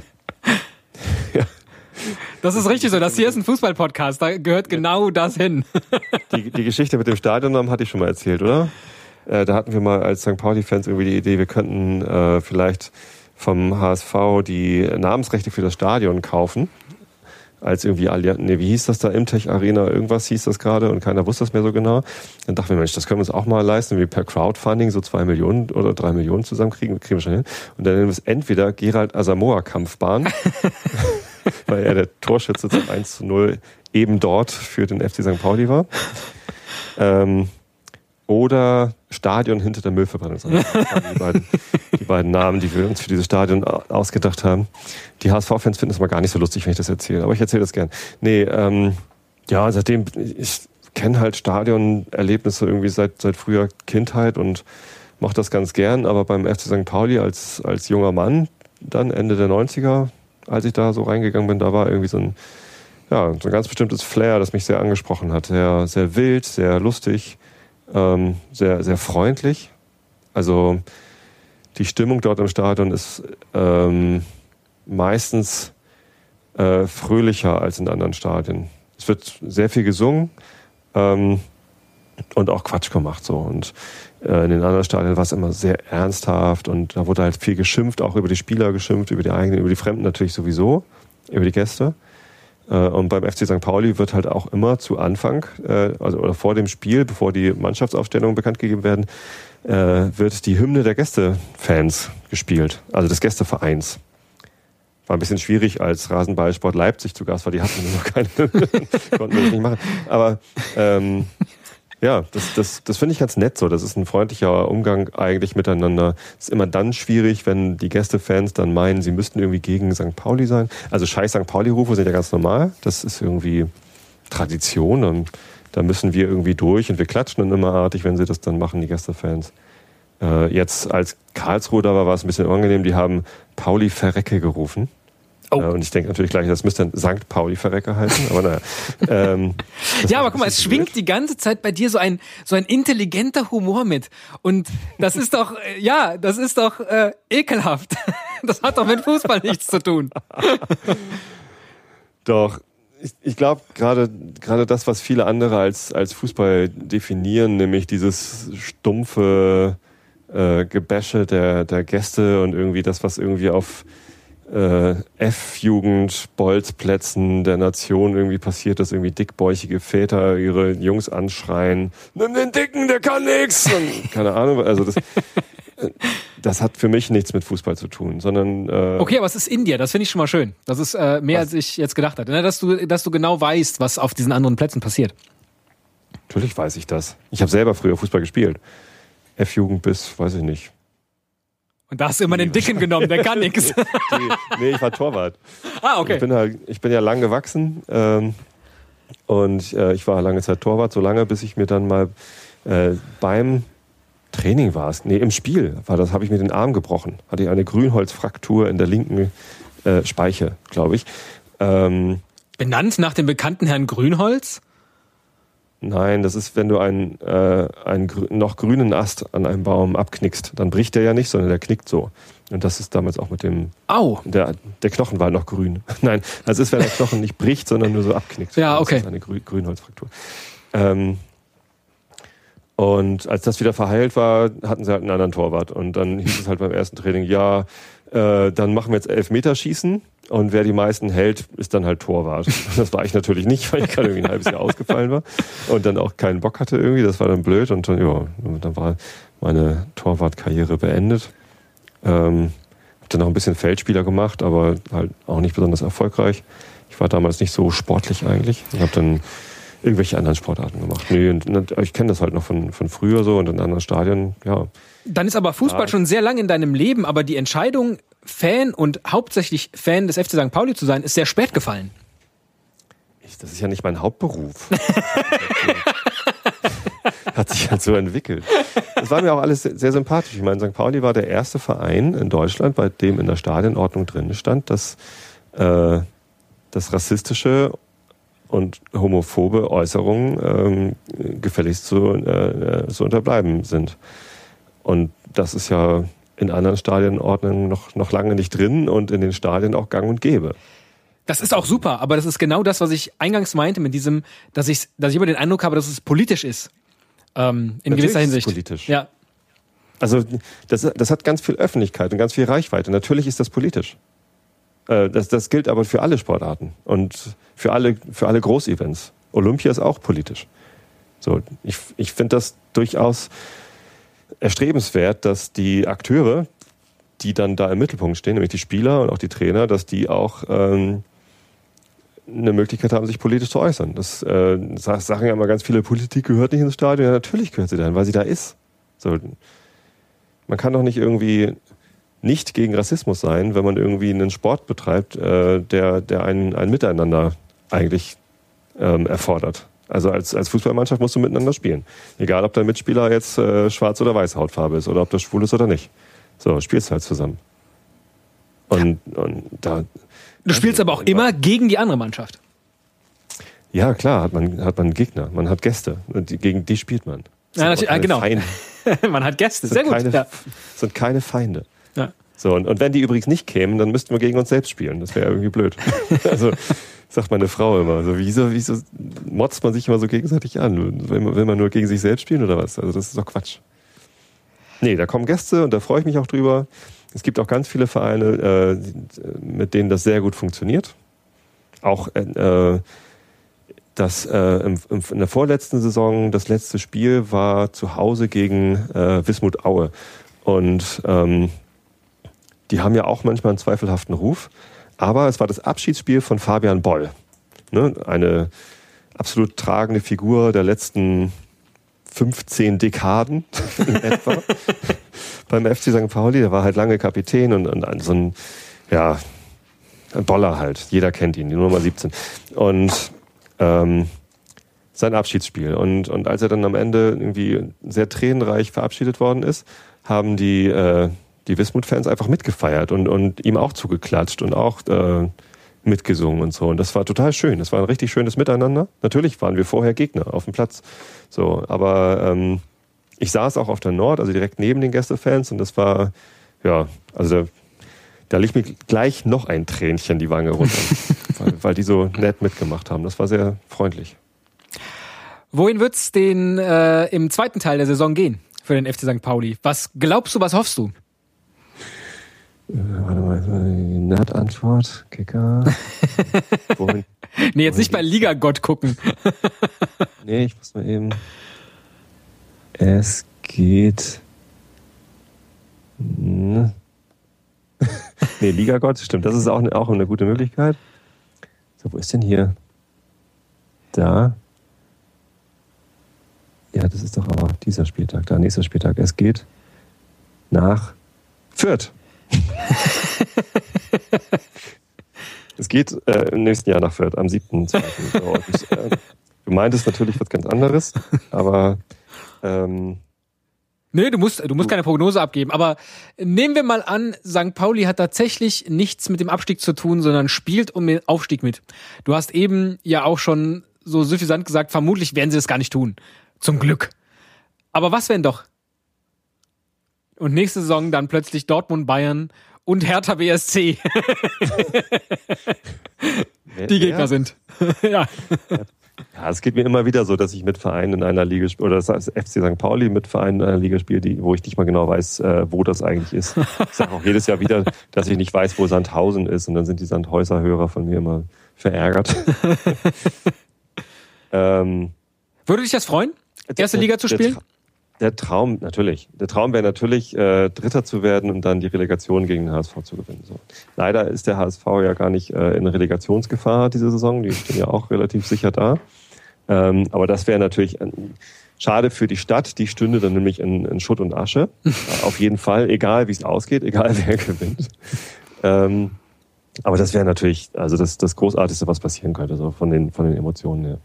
Das ist richtig so. Das hier ist ein Fußball-Podcast. Da gehört genau das hin. die, die Geschichte mit dem Stadionnamen hatte ich schon mal erzählt, oder? Äh, da hatten wir mal als St. Pauli-Fans irgendwie die Idee, wir könnten äh, vielleicht vom HSV die Namensrechte für das Stadion kaufen. Als irgendwie Allianz, nee, wie hieß das da? Imtech Arena, irgendwas hieß das gerade und keiner wusste das mehr so genau. Dann dachten wir, Mensch, das können wir uns auch mal leisten, wie per Crowdfunding so zwei Millionen oder drei Millionen zusammenkriegen, kriegen wir schon hin. Und dann nennen wir es entweder Gerald Asamoah Kampfbahn, (laughs) weil er der Torschütze zum 1 zu 0 eben dort für den FC St. Pauli war. Ähm, oder Stadion hinter der Müllverbrennungsanlage. Die beiden, die beiden Namen, die wir uns für dieses Stadion au- ausgedacht haben. Die HSV-Fans finden es mal gar nicht so lustig, wenn ich das erzähle, aber ich erzähle das gern. Nee, ähm, ja, seitdem, ich kenne halt Stadionerlebnisse irgendwie seit, seit früher Kindheit und mache das ganz gern, aber beim FC St. Pauli als, als junger Mann, dann Ende der 90er, als ich da so reingegangen bin, da war irgendwie so ein, ja, so ein ganz bestimmtes Flair, das mich sehr angesprochen hat. Sehr, sehr wild, sehr lustig, ähm, sehr, sehr freundlich. Also die Stimmung dort im Stadion ist ähm, meistens äh, fröhlicher als in anderen Stadien. Es wird sehr viel gesungen ähm, und auch Quatsch gemacht so. Und äh, in den anderen Stadien war es immer sehr ernsthaft und da wurde halt viel geschimpft, auch über die Spieler geschimpft, über die eigenen, über die Fremden natürlich sowieso, über die Gäste. Äh, Und beim FC St. Pauli wird halt auch immer zu Anfang, äh, also oder vor dem Spiel, bevor die Mannschaftsaufstellungen bekannt gegeben werden, äh, wird die Hymne der Gästefans gespielt, also des Gästevereins. War ein bisschen schwierig, als Rasenballsport Leipzig zu Gast war. Die hatten (laughs) noch keine, konnten wir das nicht machen. Aber ähm, Ja, das, das, das finde ich ganz nett so. Das ist ein freundlicher Umgang eigentlich miteinander. Es ist immer dann schwierig, wenn die Gästefans dann meinen, sie müssten irgendwie gegen St. Pauli sein. Also scheiß St. Pauli-Rufe sind ja ganz normal. Das ist irgendwie Tradition. Und da müssen wir irgendwie durch und wir klatschen dann immer artig, wenn sie das dann machen, die Gästefans. Äh, jetzt als Karlsruhe da war, war es ein bisschen unangenehm. Die haben Pauli Verrecke gerufen. Oh. Und ich denke natürlich gleich, das müsste dann St. Pauli Verrecke heißen. Aber naja. (laughs) ähm, Ja, aber ein guck mal, es schwingt blöd. die ganze Zeit bei dir so ein so ein intelligenter Humor mit und das ist doch äh, ja, das ist doch äh, ekelhaft. (laughs) Das hat doch mit Fußball nichts zu tun. (laughs) Doch, ich, ich glaube gerade gerade das, was viele andere als als Fußball definieren, nämlich dieses stumpfe äh, Gebäsche der der Gäste und irgendwie das, was irgendwie auf äh, F-Jugend, Bolzplätzen der Nation irgendwie passiert, dass irgendwie dickbäuchige Väter ihre Jungs anschreien, nimm den Dicken, der kann nix. Und (laughs) keine Ahnung, also das, äh, das hat für mich nichts mit Fußball zu tun, sondern äh, Okay, aber es ist India, das finde ich schon mal schön. Das ist äh, mehr, als ich jetzt gedacht hatte. Ne? Dass du, dass du genau weißt, was auf diesen anderen Plätzen passiert. Natürlich weiß ich das. Ich habe selber früher Fußball gespielt. F-Jugend bis, weiß ich nicht. Und da hast du immer den Dicken genommen, der kann (laughs) nix. Die, nee, ich war Torwart. (laughs) ah, Ich, okay. bin halt, ich bin ja lang gewachsen ähm, und äh, ich war lange Zeit Torwart, so lange, bis ich mir dann mal äh, beim Training war es, nee, im Spiel war das, habe ich mir den Arm gebrochen. Hatte ich eine Grünholzfraktur in der linken äh, Speiche, glaube ich. Ähm, Benannt nach dem bekannten Herrn Grünholz? Nein, das ist, wenn du einen, äh, einen grü noch grünen Ast an einem Baum abknickst, dann bricht der ja nicht, sondern der knickt so. Und das ist damals auch mit dem, Au. der, der Knochen war noch grün. (laughs) Nein, es ist, wenn der Knochen nicht bricht, sondern nur so abknickt. Ja, okay. Das ist eine Grü Grünholzfraktur. Ähm, und als das wieder verheilt war, hatten sie halt einen anderen Torwart. Und dann hieß es halt beim ersten Training, ja, äh, dann machen wir jetzt Elfmeterschießen und wer die meisten hält, ist dann halt Torwart. (laughs) Das war ich natürlich nicht, weil ich gerade irgendwie ein halbes Jahr ausgefallen war und dann auch keinen Bock hatte irgendwie. Das war dann blöd und dann, ja, dann war meine Torwartkarriere beendet. Ähm, hab dann noch ein bisschen Feldspieler gemacht, aber halt auch nicht besonders erfolgreich. Ich war damals nicht so sportlich eigentlich und habe dann irgendwelche anderen Sportarten gemacht. Nee, und, und ich kenne das halt noch von, von früher so und in anderen Stadien, ja. Dann ist aber Fußball Ja. schon sehr lang in deinem Leben, aber die Entscheidung, Fan und hauptsächlich Fan des FC St. Pauli zu sein, ist sehr spät gefallen. Ich, das ist ja nicht mein Hauptberuf. (laughs) Hat sich halt so entwickelt. Das war mir auch alles sehr, sehr sympathisch. Ich meine, St. Pauli war der erste Verein in Deutschland, bei dem in der Stadionordnung drin stand, dass äh, das rassistische und homophobe Äußerungen ähm, gefälligst zu, äh, zu unterbleiben sind. Und das ist ja in anderen Stadionordnungen noch, noch lange nicht drin und in den Stadien auch gang und gäbe. Das ist auch super, aber das ist genau das, was ich eingangs meinte mit diesem, dass ich, dass ich immer den Eindruck habe, dass es politisch ist. Ähm, in Natürlich gewisser ist Hinsicht. politisch. Ja. Also das, das hat ganz viel Öffentlichkeit und ganz viel Reichweite. Natürlich ist das politisch. Äh, Das, das gilt aber für alle Sportarten und für alle, für alle Großevents. Olympia ist auch politisch. So, ich, ich finde das durchaus erstrebenswert, dass die Akteure, die dann da im Mittelpunkt stehen, nämlich die Spieler und auch die Trainer, dass die auch ähm, eine Möglichkeit haben, sich politisch zu äußern. Das äh, sa- sagen ja immer ganz viele, Politik gehört nicht ins Stadion. Ja, natürlich gehört sie dahin, weil sie da ist. So, man kann doch nicht irgendwie nicht gegen Rassismus sein, wenn man irgendwie einen Sport betreibt, äh, der, der ein, ein Miteinander eigentlich ähm, erfordert. Also als, als Fußballmannschaft musst du miteinander spielen. Egal, ob dein Mitspieler jetzt äh, schwarz oder weiß Hautfarbe ist oder ob das schwul ist oder nicht. So, spielst halt zusammen. Und, und da, Du spielst aber auch immer gegen die andere Mannschaft. ja klar, hat man, hat man Gegner, man hat Gäste und die, gegen die spielt man. Das Ja, natürlich, ah, genau. (laughs) Man hat Gäste, sehr sind gut. Keine, Ja. sind keine Feinde. Ja. So, und, und wenn die übrigens nicht kämen, dann müssten wir gegen uns selbst spielen. Das wäre irgendwie blöd. (laughs) also, sagt meine Frau immer. So, wieso, wieso motzt man sich immer so gegenseitig an? Will man, will man nur gegen sich selbst spielen oder was? Also, das ist doch Quatsch. Nee, da kommen Gäste und da freue ich mich auch drüber. Es gibt auch ganz viele Vereine, äh, mit denen das sehr gut funktioniert. Auch äh, das äh, im, im, in der vorletzten Saison, das letzte Spiel war zu Hause gegen äh, Wismut Aue. Und ähm, die haben ja auch manchmal einen zweifelhaften Ruf. Aber es war das Abschiedsspiel von Fabian Boll. Ne? Eine absolut tragende Figur der letzten 15 Dekaden (laughs) in etwa (laughs) beim FC St. Pauli. Der war halt lange Kapitän und, und so ein, ja, ein Boller halt. Jeder kennt ihn, die Nummer 17. Und ähm, sein Abschiedsspiel. Und, und als er dann am Ende irgendwie sehr tränenreich verabschiedet worden ist, haben die, äh, die Wismut-Fans einfach mitgefeiert und, und ihm auch zugeklatscht und auch äh, mitgesungen und so. Und das war total schön. Das war ein richtig schönes Miteinander. Natürlich waren wir vorher Gegner auf dem Platz. So, aber ähm, ich saß auch auf der Nord, also direkt neben den Gästefans und das war, ja, also da liegt mir gleich noch ein Tränchen die Wange runter, (laughs) weil, weil die so nett mitgemacht haben. Das war sehr freundlich. Wohin wird's den äh, im zweiten Teil der Saison gehen für den FC St. Pauli? Was glaubst du, was hoffst du? Äh, warte mal, die Nerd-Antwort, Kicker. (laughs) Wohin? Nee, jetzt nicht bei Liga-Gott gucken. (laughs) Nee, ich muss mal eben. Es geht. Hm. (laughs) nee, Liga-Gott, stimmt. Das ist auch eine, auch eine gute Möglichkeit. So, wo ist denn hier? Da. Ja, das ist doch aber dieser Spieltag, da, nächster Spieltag. Es geht nach Fürth. (laughs) es geht äh, im nächsten Jahr nach Fürth, am 7.2. So, und, äh, du meintest natürlich was ganz anderes, aber ähm, Nee, du musst, du musst keine Prognose abgeben. Aber nehmen wir mal an, St. Pauli hat tatsächlich nichts mit dem Abstieg zu tun, sondern spielt um den Aufstieg mit. Du hast eben ja auch schon so suffisant gesagt, vermutlich werden sie das gar nicht tun. Zum Glück. Aber was wenn doch? Und nächste Saison dann plötzlich Dortmund, Bayern und Hertha BSC (laughs) die? Gegner sind. (laughs) ja. Ja, es geht mir immer wieder so, dass ich mit Vereinen in einer Liga spiele, oder das heißt FC St. Pauli mit Vereinen in einer Liga spiele, die, wo ich nicht mal genau weiß, äh, wo das eigentlich ist. Ich sage auch jedes Jahr wieder, (laughs) dass ich nicht weiß, wo Sandhausen ist und dann sind die Sandhäuser-Hörer von mir immer verärgert. ähm, Würde dich das freuen? Erste Liga zu spielen? Der Traum, natürlich. Der Traum wäre natürlich, äh, Dritter zu werden und dann die Relegation gegen den HSV zu gewinnen. So. Leider ist der HSV ja gar nicht äh, in Relegationsgefahr diese Saison. Die stehen ja auch relativ sicher da. Ähm, aber das wäre natürlich ein, schade für die Stadt. Die stünde dann nämlich in, in Schutt und Asche. (laughs) Auf jeden Fall, egal wie es ausgeht, egal (laughs) wer gewinnt. Ähm, aber das wäre natürlich, also das, das Großartigste, was passieren könnte, so von den, von den Emotionen her.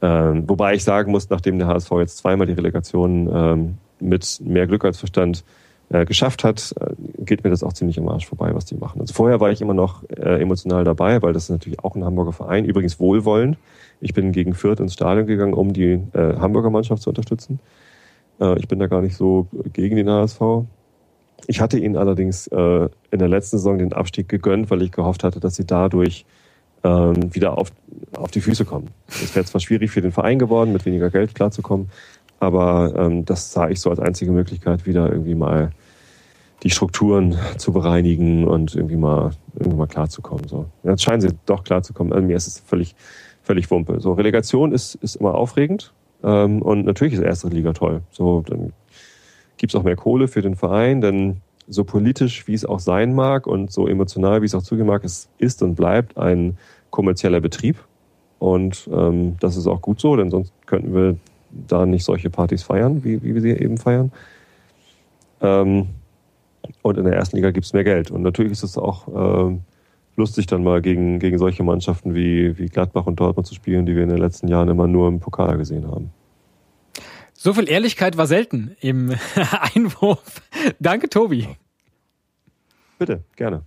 Ähm, wobei ich sagen muss, nachdem der HSV jetzt zweimal die Relegation ähm, mit mehr Glück als Verstand äh, geschafft hat, äh, geht mir das auch ziemlich am Arsch vorbei, was die machen. Also vorher war ich immer noch äh, emotional dabei, weil das ist natürlich auch ein Hamburger Verein, übrigens wohlwollend. Ich bin gegen Fürth ins Stadion gegangen, um die äh, Hamburger Mannschaft zu unterstützen. Äh, ich bin da gar nicht so gegen den HSV. Ich hatte ihnen allerdings äh, in der letzten Saison den Abstieg gegönnt, weil ich gehofft hatte, dass sie dadurch ähm, wieder auf, auf die Füße kommen. Es wäre zwar schwierig für den Verein geworden, mit weniger Geld klarzukommen, aber ähm, das sah ich so als einzige Möglichkeit, wieder irgendwie mal die Strukturen zu bereinigen und irgendwie mal irgendwie mal klarzukommen. So. Jetzt scheinen sie doch klarzukommen. Also mir ist es völlig, völlig Wumpe. So, Relegation ist, ist immer aufregend. Ähm, und natürlich ist erste Liga toll. So, dann gibt's auch mehr Kohle für den Verein, denn so politisch, wie es auch sein mag und so emotional, wie es auch zugehen mag, es ist und bleibt ein kommerzieller Betrieb. Und ähm, das ist auch gut so, denn sonst könnten wir da nicht solche Partys feiern, wie, wie wir sie eben feiern. Ähm, und in der ersten Liga gibt's mehr Geld. Und natürlich ist es auch ähm, lustig, dann mal gegen, gegen solche Mannschaften wie, wie Gladbach und Dortmund zu spielen, die wir in den letzten Jahren immer nur im Pokal gesehen haben. So viel Ehrlichkeit war selten im (laughs) Einwurf. Danke, Tobi. Bitte, gerne.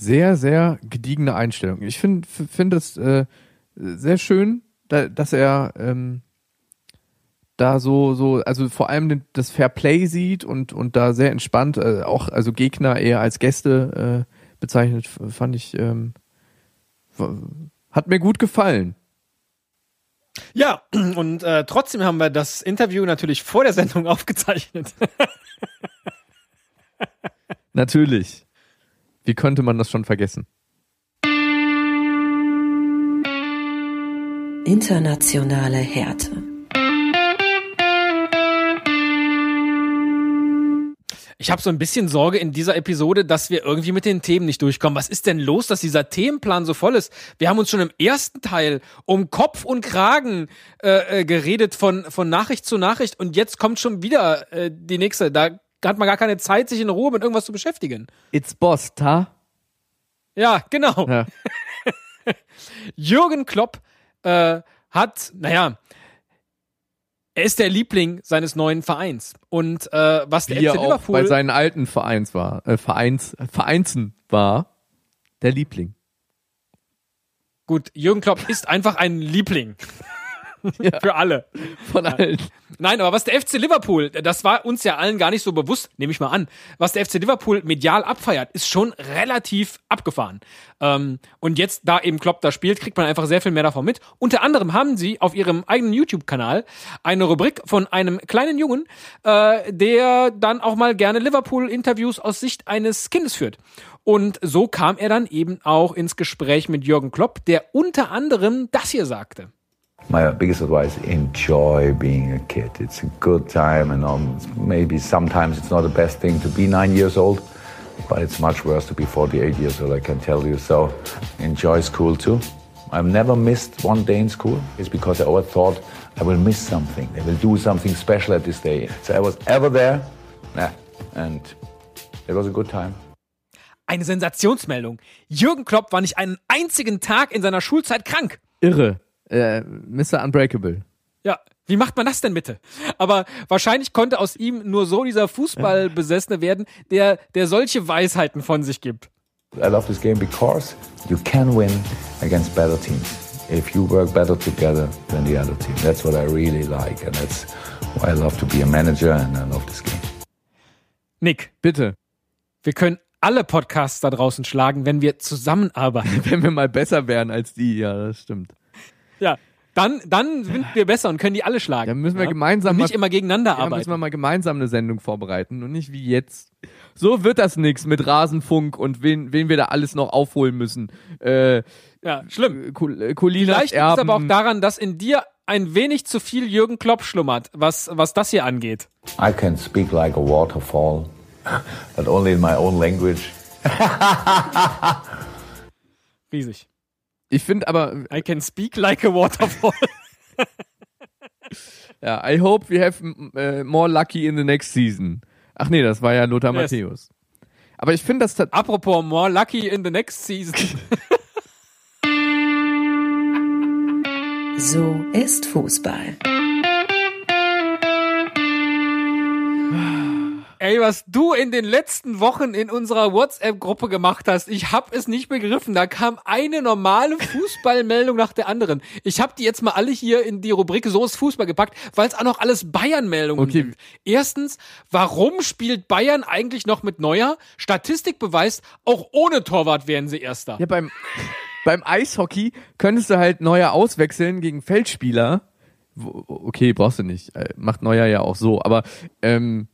Sehr, sehr gediegene Einstellung. Ich finde finde es äh, sehr schön, da, dass er ähm, da so, so, also vor allem den, das Fair Play sieht und, und da sehr entspannt, äh, auch also Gegner eher als Gäste äh, bezeichnet, fand ich, ähm, hat mir gut gefallen. Ja, und äh, trotzdem haben wir das Interview natürlich vor der Sendung (laughs) aufgezeichnet. Natürlich. Wie könnte man das schon vergessen? Internationale Härte. Ich habe so ein bisschen Sorge in dieser Episode, dass wir irgendwie mit den Themen nicht durchkommen. Was ist denn los, dass dieser Themenplan so voll ist? Wir haben uns schon im ersten Teil um Kopf und Kragen äh, äh, geredet von, von Nachricht zu Nachricht und jetzt kommt schon wieder äh, die nächste. Da hat man gar keine Zeit, sich in Ruhe mit irgendwas zu beschäftigen. It's Boss, ta? Ja, genau. Ja. (laughs) Jürgen Klopp äh, hat, naja, er ist der Liebling seines neuen Vereins. Und äh, was der Wie FC Liverpool bei seinen alten Vereins war, äh, Vereins, Vereinsen war, der Liebling. Gut, Jürgen Klopp ist einfach ein Liebling. (laughs) (laughs) Für alle. Von allen. Nein, aber was der FC Liverpool, das war uns ja allen gar nicht so bewusst, nehme ich mal an, was der FC Liverpool medial abfeiert, ist schon relativ abgefahren. Ähm, und jetzt, da eben Klopp da spielt, kriegt man einfach sehr viel mehr davon mit. Unter anderem haben sie auf ihrem eigenen YouTube-Kanal eine Rubrik von einem kleinen Jungen, äh, der dann auch mal gerne Liverpool-Interviews aus Sicht eines Kindes führt. Und so kam er dann eben auch ins Gespräch mit Jürgen Klopp, der unter anderem das hier sagte. My biggest advice: enjoy being a kid. It's a good time, and um, maybe sometimes it's not the best thing to be nine years old, but it's much worse to be 48 years old. I can tell you. So, enjoy school too. I've never missed one day in school. It's because I always thought I will miss something. I will do something special at this day. So I was ever there, and it was a good time. Eine Sensationsmeldung. Jürgen Klopp war nicht einen einzigen Tag in seiner Schulzeit krank. Irre. Äh, Mr. Unbreakable. Ja, wie macht man das denn bitte? Aber wahrscheinlich konnte aus ihm nur so dieser Fußballbesessene werden, der, der solche Weisheiten von sich gibt. I love this game because you can win against better teams if you work better together than the other team. That's what I really like, and that's why I love to be a manager and I love this game. Nick, Bitte. wir können alle Podcasts da draußen schlagen, wenn wir zusammenarbeiten. (laughs) Wenn wir mal besser wären als die, ja, das stimmt. Ja, dann, dann sind wir besser und können die alle schlagen. Dann müssen wir ja? gemeinsam und nicht mal- immer gegeneinander Ja, arbeiten. müssen wir mal gemeinsam eine Sendung vorbereiten und nicht wie jetzt. So wird das nix mit Rasenfunk und wen, wen wir da alles noch aufholen müssen. Äh, ja, schlimm. Äh, Colinas Vielleicht liegt es aber auch daran, dass in dir ein wenig zu viel Jürgen Klopp schlummert, was, was das hier angeht. I can speak like a waterfall, (laughs) but only in my own language. (laughs) Riesig. Ich finde aber, I can speak like a waterfall. (laughs) (laughs) ja, I hope we have äh, more lucky in the next season. Ach nee, das war ja Lothar Yes. Matthäus. Aber ich finde das Apropos more lucky in the next season. (laughs) So ist Fußball. (sighs) Ey, was du in den letzten Wochen in unserer WhatsApp-Gruppe gemacht hast, ich hab es nicht begriffen. Da kam eine normale Fußballmeldung nach der anderen. Ich hab die jetzt mal alle hier in die Rubrik So ist Fußball gepackt, weil es auch noch alles Bayern-Meldungen Okay. sind. Erstens, warum spielt Bayern eigentlich noch mit Neuer? Statistik beweist, auch ohne Torwart wären sie Erster. ja beim beim Eishockey könntest du halt Neuer auswechseln gegen Feldspieler. Okay, brauchst du nicht. Äh, Macht Neuer ja auch so, aber ähm,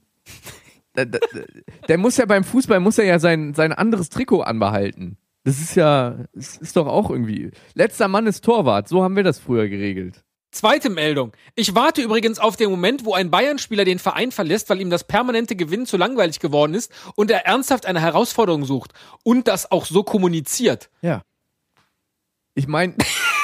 der muss ja beim Fußball muss er ja sein sein anderes Trikot anbehalten. Das ist ja, das ist doch auch irgendwie. Letzter Mann ist Torwart. So haben wir das früher geregelt. Zweite Meldung. Ich warte übrigens auf den Moment, wo ein Bayern-Spieler den Verein verlässt, weil ihm das permanente Gewinnen zu langweilig geworden ist und er ernsthaft eine Herausforderung sucht und das auch so kommuniziert. Ja. Ich meine,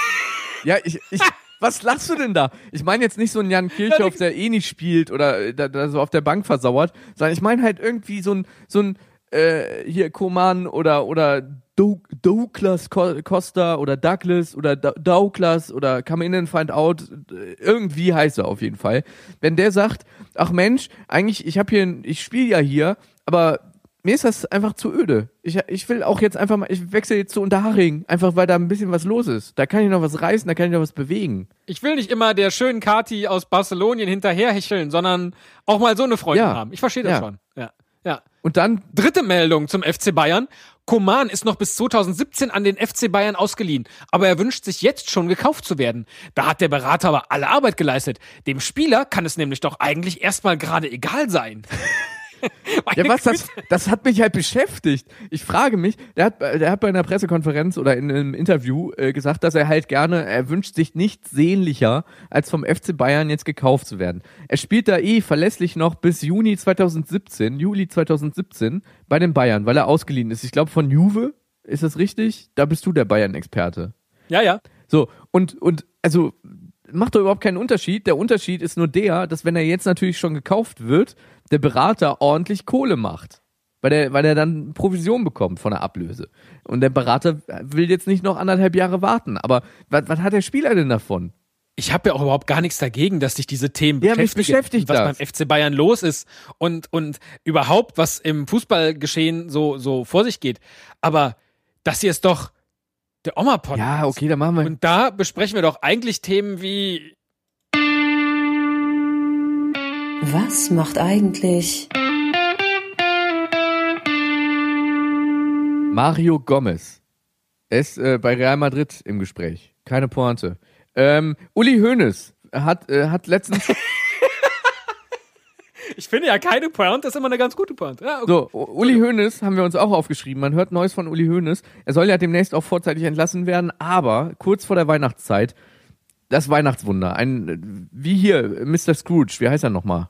(laughs) ja, ich, ich, was lachst du denn da? Ich meine jetzt nicht so einen Jan Kirchhoff, der eh nicht spielt oder äh, da, da so auf der Bank versauert, sondern ich meine halt irgendwie so ein, so ein, äh, hier Koman oder, oder Do Douglas Co Costa oder Douglas oder Douglas oder Come In and Find Out, äh, irgendwie heißt er auf jeden Fall. Wenn der sagt, ach Mensch, eigentlich, ich habe hier, ich spiele ja hier, aber mir ist das einfach zu öde. Ich, ich will auch jetzt einfach mal, ich wechsle jetzt zu Unterhaching, einfach weil da ein bisschen was los ist. Da kann ich noch was reißen, da kann ich noch was bewegen. Ich will nicht immer der schönen Kati aus Barcelonien hinterherhecheln, sondern auch mal so eine Freundin Ja. haben. Ich verstehe das Ja. schon. Ja. Ja. Und dann, Dritte Meldung zum FC Bayern. Koman ist noch bis 2017 an den FC Bayern ausgeliehen, aber er wünscht sich jetzt schon gekauft zu werden. Da hat der Berater aber alle Arbeit geleistet. Dem Spieler kann es nämlich doch eigentlich erstmal gerade egal sein. (laughs) (laughs) Ja, was, das, das hat mich halt beschäftigt. Ich frage mich, der hat, der hat bei einer Pressekonferenz oder in einem Interview äh, gesagt, dass er halt gerne, er wünscht sich nichts sehnlicher, als vom FC Bayern jetzt gekauft zu werden. Er spielt da eh verlässlich noch bis Juni 2017, Juli 2017 bei den Bayern, weil er ausgeliehen ist. Ich glaube von Juve, ist das richtig? Da bist du der Bayern-Experte. Ja, ja. So, und, und, also, macht doch überhaupt keinen Unterschied. Der Unterschied ist nur der, dass wenn er jetzt natürlich schon gekauft wird, der Berater ordentlich Kohle macht. Weil der, weil er dann Provision bekommt von der Ablöse. Und der Berater will jetzt nicht noch anderthalb Jahre warten. Aber was, was hat der Spieler denn davon? Ich habe ja auch überhaupt gar nichts dagegen, dass sich diese Themen Ja, mich beschäftigen, beschäftigt was das. beim FC Bayern los ist und und überhaupt was im Fußballgeschehen so so vor sich geht. Aber das hier ist doch der Oma Podcast. Ja, okay, dann machen wir. Und da besprechen wir doch eigentlich Themen wie Was macht eigentlich Mario Gomez ist äh, bei Real Madrid im Gespräch. Keine Pointe. Ähm, Uli Hoeneß hat, äh, hat letztens (laughs) ich finde ja keine Pointe ist immer eine ganz gute Pointe. Ja, okay. So, Uli Hoeneß haben wir uns auch aufgeschrieben. Man hört Neues von Uli Hoeneß. Er soll ja demnächst auch vorzeitig entlassen werden, aber kurz vor der Weihnachtszeit das Weihnachtswunder. Ein, wie hier, Mr. Scrooge, wie heißt er nochmal?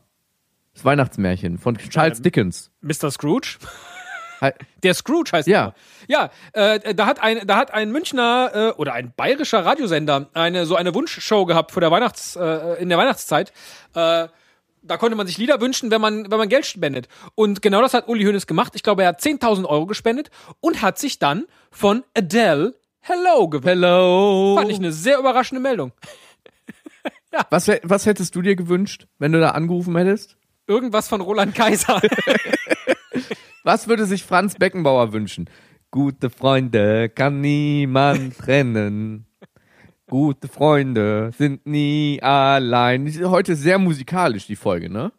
Das Weihnachtsmärchen von Charles Ähm, Dickens. Mr. Scrooge. (laughs) Der Scrooge heißt Ja. er. Ja, äh, da hat ein da hat ein Münchner äh, oder ein bayerischer Radiosender eine so eine Wunschshow gehabt vor der Weihnachts äh, in der Weihnachtszeit. Äh, da konnte man sich Lieder wünschen, wenn man wenn man Geld spendet. Und genau das hat Uli Hoeneß gemacht. Ich glaube, er hat 10.000 Euro gespendet und hat sich dann von Adele Hello gewünscht. Hello. Fand ich eine sehr überraschende Meldung. (laughs) Was, hä- was hättest du dir gewünscht, wenn du da angerufen hättest? Irgendwas von Roland Kaiser. (laughs) Was würde sich Franz Beckenbauer wünschen? Gute Freunde kann niemand trennen. Gute Freunde sind nie allein. Heute sehr musikalisch, die Folge, ne?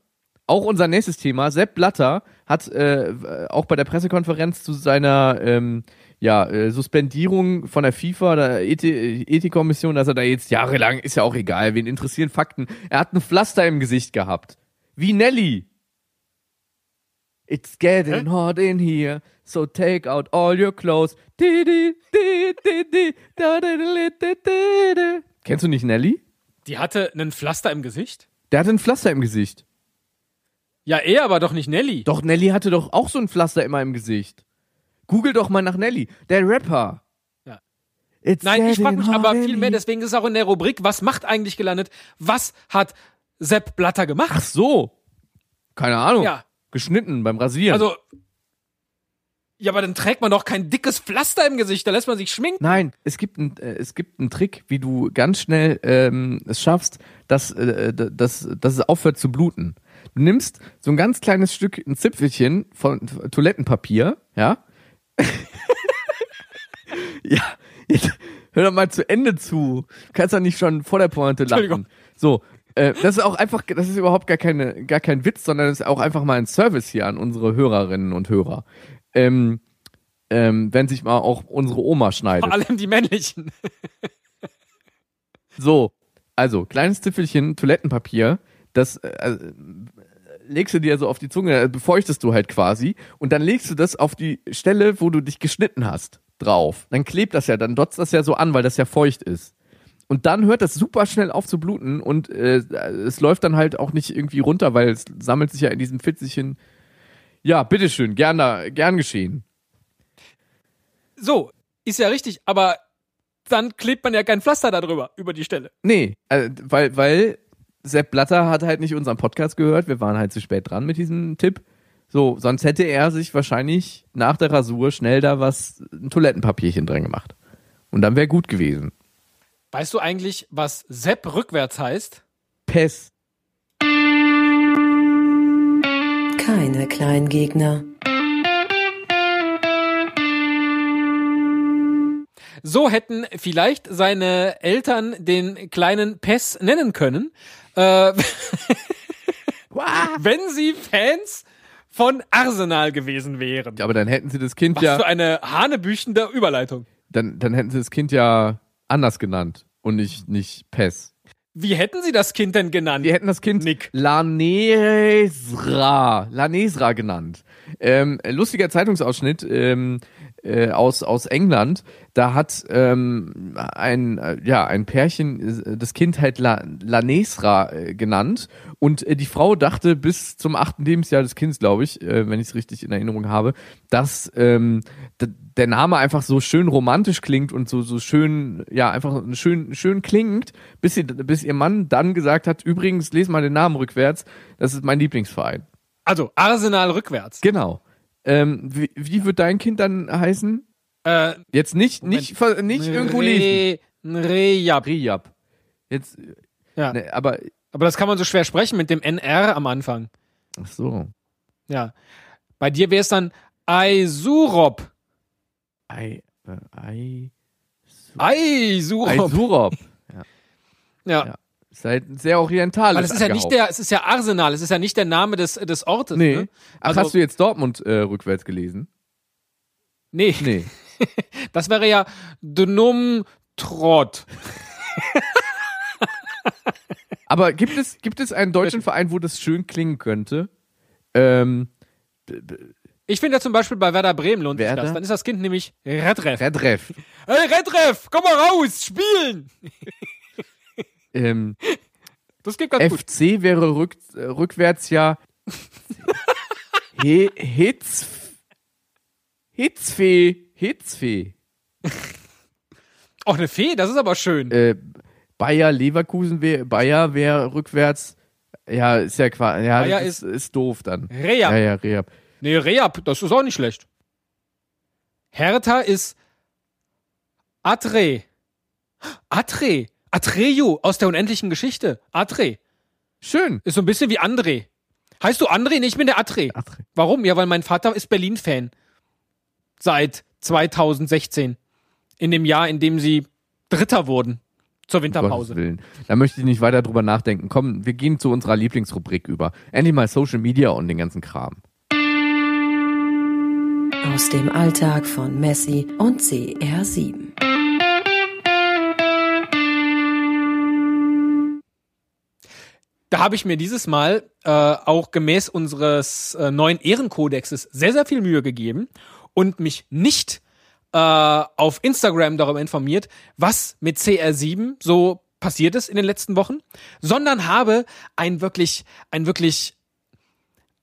Auch unser nächstes Thema. Sepp Blatter hat äh, auch bei der Pressekonferenz zu seiner ähm, ja, äh, Suspendierung von der FIFA, der Ethi- Ethikkommission, dass er da jetzt jahrelang, ist ja auch egal, wen interessieren Fakten. Er hat ein Pflaster im Gesicht gehabt. Wie Nelly. It's getting hot in here, so take out all your clothes. Kennst du nicht Nelly? Die hatte einen Pflaster im Gesicht. Der hatte ein Pflaster im Gesicht. Ja, er aber doch nicht Nelly. Doch, Nelly hatte doch auch so ein Pflaster immer im Gesicht. Google doch mal nach Nelly. Der Rapper. Ja. It's Nein, ich frage mich aber viel mehr, deswegen ist es auch in der Rubrik, was macht eigentlich gelandet? Was hat Sepp Blatter gemacht? Ach so. Keine Ahnung. Ja. Geschnitten beim Rasieren. Also, ja, aber dann trägt man doch kein dickes Pflaster im Gesicht, da lässt man sich schminken. Nein, es gibt einen äh, es gibt einen Trick, wie du ganz schnell ähm, es schaffst, dass, äh, dass, dass es aufhört zu bluten. Du nimmst so ein ganz kleines Stück, ein Zipfelchen von Toilettenpapier, ja? (laughs) ja, jetzt hör doch mal zu Ende zu. Du kannst doch nicht schon vor der Pointe lachen. So, äh, das ist auch einfach, das ist überhaupt gar keine, gar kein Witz, sondern das ist auch einfach mal ein Service hier an unsere Hörerinnen und Hörer. Ähm, ähm, wenn sich mal auch unsere Oma schneidet. Vor allem die männlichen. (laughs) So, also kleines Zipfelchen Toilettenpapier, das äh, äh, legst du dir so auf die Zunge, äh, befeuchtest du halt quasi und dann legst du das auf die Stelle, wo du dich geschnitten hast, drauf. Dann klebt das ja, dann dotzt das ja so an, weil das ja feucht ist. Und dann hört das super schnell auf zu bluten und äh, es läuft dann halt auch nicht irgendwie runter, weil es sammelt sich ja in diesem Fitzelchen. Ja, bitteschön, gern da, gern geschehen. So, ist ja richtig, aber dann klebt man ja kein Pflaster da drüber, über die Stelle. Nee, äh, weil, weil Sepp Blatter hat halt nicht unseren Podcast gehört. Wir waren halt zu spät dran mit diesem Tipp. So, sonst hätte er sich wahrscheinlich nach der Rasur schnell da was, ein Toilettenpapierchen dran gemacht. Und dann wäre gut gewesen. Weißt du eigentlich, was Sepp rückwärts heißt? Pess. keine Kleingegner? So hätten vielleicht seine Eltern den kleinen Pess nennen können, äh, (laughs) wenn sie Fans von Arsenal gewesen wären. Aber dann hätten sie das Kind Was ja, für eine hanebüchende Überleitung. dann, dann hätten sie das Kind ja anders genannt und nicht, nicht Pess. Wie hätten sie das Kind denn genannt? Die hätten das Kind Nick. Lanesra, Lanesra genannt. Ähm, lustiger Zeitungsausschnitt ähm, äh, aus, aus England. Da hat ähm, ein, äh, ja, ein Pärchen äh, das Kind halt La, Lanesra äh, genannt. Und äh, die Frau dachte bis zum achten Lebensjahr des Kindes, glaube ich, äh, wenn ich es richtig in Erinnerung habe, dass ähm, der Name einfach so schön romantisch klingt und so, so schön, ja, einfach schön, schön klingt, bis, sie, bis ihr Mann dann gesagt hat, übrigens, les mal den Namen rückwärts, das ist mein Lieblingsverein. Also Arsenal rückwärts. Genau. Ähm, wie, wie wird dein Kind dann heißen? Äh, Jetzt nicht, nicht, ver- nicht irgendwo lesen. Rejab. Rejab. Jetzt, Ja. ne, aber, Aber das kann man so schwer sprechen mit dem NR am Anfang. ach so. Ja. Bei dir wäre es dann Aisurop. Ei, äh, Ei, Aisurop. Eisurop. (laughs) Ja. Ja. Ist halt sehr orientalisch. Aber das ist ja nicht der, es ist ja Arsenal, es ist ja nicht der Name des, des Ortes. Nee. Ne? Ach, Also- hast du jetzt Dortmund äh, rückwärts gelesen? Nee, Nee. (laughs) das wäre ja Dnum Trott. Aber gibt es, gibt es einen deutschen Verein, wo das schön klingen könnte? Ähm, Ich finde ja zum Beispiel bei Werder Bremen lohnt sich Werder? das. Dann ist das Kind nämlich Redref. Redref. Hey Redref, komm mal raus, spielen! Ähm, (laughs) Das geht ganz gut. FC wäre rück, äh, rückwärts ja (laughs) He, Hitz, Hitzfee, Hitzfee. Auch eine Fee, das ist aber schön. Äh, Bayer Leverkusen wäre, Bayer wäre rückwärts, ja, ist ja quasi, ja, Bayer ist, ist doof dann. Rejab. Ja, ja, Rehab. Nee, Reab, das ist auch nicht schlecht. Hertha ist Atre. Atre. Atreyu aus der unendlichen Geschichte. Atre. Schön. Ist so ein bisschen wie André. Heißt du André? Nee, ich bin der Atre. Atre. Warum? Ja, weil mein Vater ist Berlin-Fan. Seit 2016. In dem Jahr, in dem sie Dritter wurden. Zur Gottes Winterpause. Willen. Da möchte ich nicht weiter drüber nachdenken. Komm, wir gehen zu unserer Lieblingsrubrik über. Endlich mal Social Media und den ganzen Kram. Aus dem Alltag von Messi und CR7. Da habe ich mir dieses Mal äh, auch gemäß unseres äh, neuen Ehrenkodexes sehr, sehr viel Mühe gegeben und mich nicht äh, auf Instagram darüber informiert, was mit CR7 so passiert ist in den letzten Wochen, sondern habe ein wirklich, ein wirklich,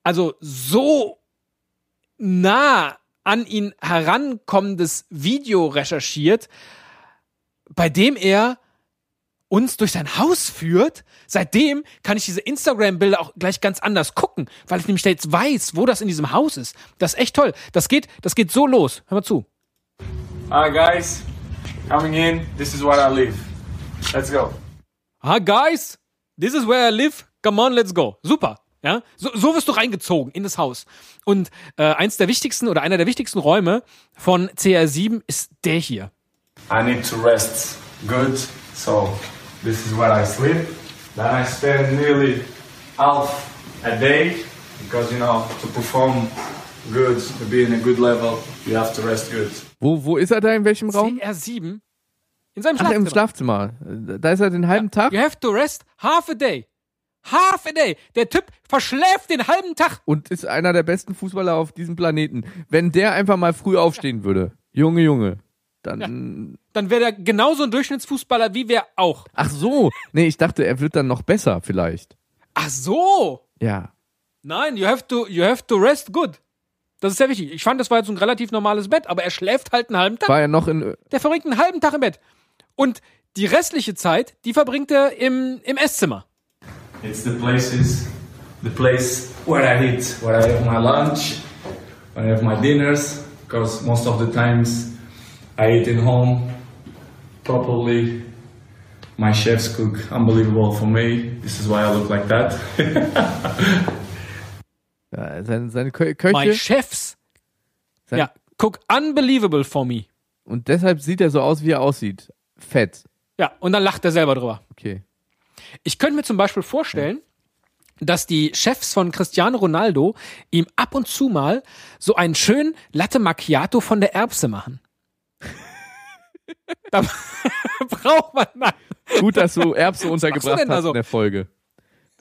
also so nah an ihn herankommendes Video recherchiert, bei dem er uns durch sein Haus führt. Seitdem kann ich diese Instagram-Bilder auch gleich ganz anders gucken, weil ich nämlich jetzt weiß, wo das in diesem Haus ist. Das ist echt toll. Das geht, das geht so los. Hör mal zu. Hi guys, coming in. This is where I live. Let's go. Ah, guys, this is where I live. Come on, let's go. Super. Ja, so, so wirst du reingezogen in das Haus. Und äh, eins der wichtigsten oder einer der wichtigsten Räume von CR7 ist der hier. I need to rest good, so this is where I sleep. Then I spend nearly half a day because you know to perform good, to be in a good level, you have to rest good. Wo, wo ist er da? In welchem Raum? CR7 in seinem Ach, Schlafzimmer. im Schlafzimmer. Da ist er den halben Tag You have to rest half a day. Half a day. Der Typ verschläft den halben Tag. und ist einer der besten Fußballer auf diesem Planeten. Wenn der einfach mal früh aufstehen würde, Junge, Junge, dann. Dann wäre der genauso ein Durchschnittsfußballer wie wir auch. Ach so. Nee, ich dachte, er wird dann noch besser, vielleicht. Ach so. Ja. Nein, you have to, you have to rest good. Das ist sehr wichtig. Ich fand, das war jetzt ein relativ normales Bett, aber er schläft halt einen halben Tag. War er noch in. Der verbringt einen halben Tag im Bett. Und die restliche Zeit, die verbringt er im, im Esszimmer. It's the places, the place where I eat, where I have my lunch, when I have my dinners. Because most of the times I eat in home properly. My chefs cook unbelievable for me. This is why I look like that. (laughs) Ja, seine, seine Kö Köche. My chefs. sein, Ja, cook unbelievable for me. Und deshalb sieht er so aus, wie er aussieht. Fett. Ja, und dann lacht er selber drüber. Okay. Ich könnte mir zum Beispiel vorstellen, dass die Chefs von Cristiano Ronaldo ihm ab und zu mal so einen schönen Latte Macchiato von der Erbse machen. Da (laughs) braucht man, nein, Gut, dass du Erbse machst du untergebracht hast in der Folge.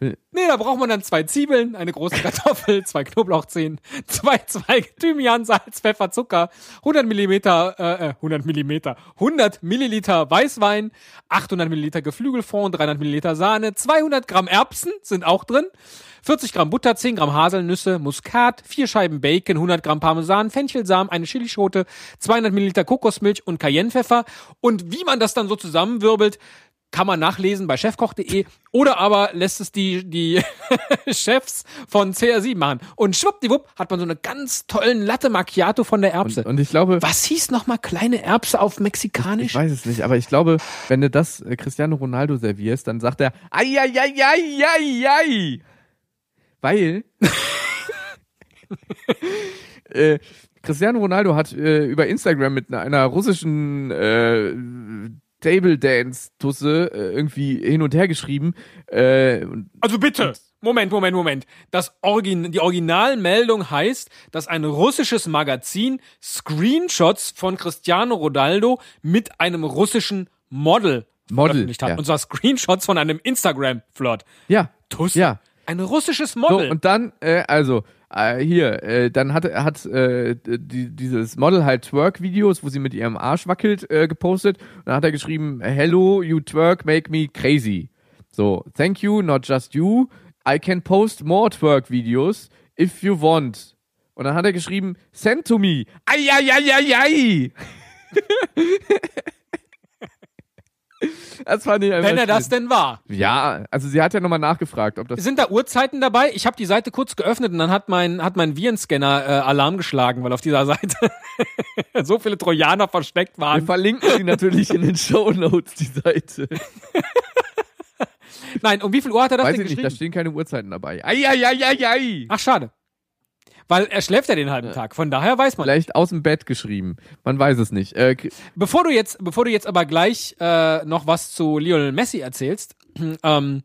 Nee, da braucht man dann zwei Zwiebeln, eine große (laughs) Kartoffel, zwei Knoblauchzehen, zwei Zweige Thymian, Salz, Pfeffer, Zucker, 100 Millimeter, äh, äh, 100 Millimeter, 100 Milliliter Weißwein, 800 Milliliter Geflügelfond, 300 Milliliter Sahne, 200 Gramm Erbsen sind auch drin, 40 Gramm Butter, 10 Gramm Haselnüsse, Muskat, 4 Scheiben Bacon, 100 Gramm Parmesan, Fenchelsamen, eine Chilischote, 200 Milliliter Kokosmilch und Cayennepfeffer. Und wie man das dann so zusammenwirbelt, kann man nachlesen bei chefkoch.de oder aber lässt es die, die (laughs) Chefs von CR7 machen. Und schwuppdiwupp hat man so eine ganz tollen Latte Macchiato von der Erbse. Und, und ich glaube, Was hieß nochmal kleine Erbse auf ich Mexikanisch? weiß es nicht, aber ich glaube, wenn du das äh, Cristiano Ronaldo servierst, dann sagt er, ai, ai, ai, ai, ai, ai. Weil, (laughs) äh, Cristiano Ronaldo hat äh, über Instagram mit einer, einer russischen äh, Table Dance Tusse äh, irgendwie hin und her geschrieben. Äh, Also bitte. Moment, Moment, Moment. Das Origin die Originalmeldung heißt, dass ein russisches Magazin Screenshots von Cristiano Ronaldo mit einem russischen Model, Model, veröffentlicht hat. ja. Und zwar Screenshots von einem Instagram-Flirt. ja, Tusse. ja. Ein russisches So, Model. und dann, äh, also, äh, hier, äh, dann hat, hat äh, die, dieses Model halt Twerk-Videos, wo sie mit ihrem Arsch wackelt, äh, gepostet. Und dann hat er geschrieben, Hello, you twerk, make me crazy. So, thank you, not just you. I can post more Twerk-Videos if you want. Und dann hat er geschrieben, send to me. Ai, ai, ai, ai, ai. (laughs) das fand ich wenn er das denn war. Ja, also sie hat ja nochmal nachgefragt, ob das Sind da Uhrzeiten dabei? Ich habe die Seite kurz geöffnet und dann hat mein, hat mein Virenscanner äh, Alarm geschlagen, weil auf dieser Seite (laughs) so viele Trojaner versteckt Wir waren. verlinken sie natürlich in den Show Notes, die Seite. (laughs) Nein, um wie viel Uhr hat er das Weiß denn ich nicht, da geschrieben? stehen keine Uhrzeiten dabei. Eieieiei. Ach, schade. Weil er schläft ja den halben Tag. Von daher weiß man. Vielleicht aus dem Bett geschrieben. Man weiß es nicht. Äh, Bevor du jetzt, bevor du jetzt aber gleich äh, noch was zu Lionel Messi erzählst, (clears throat) ähm,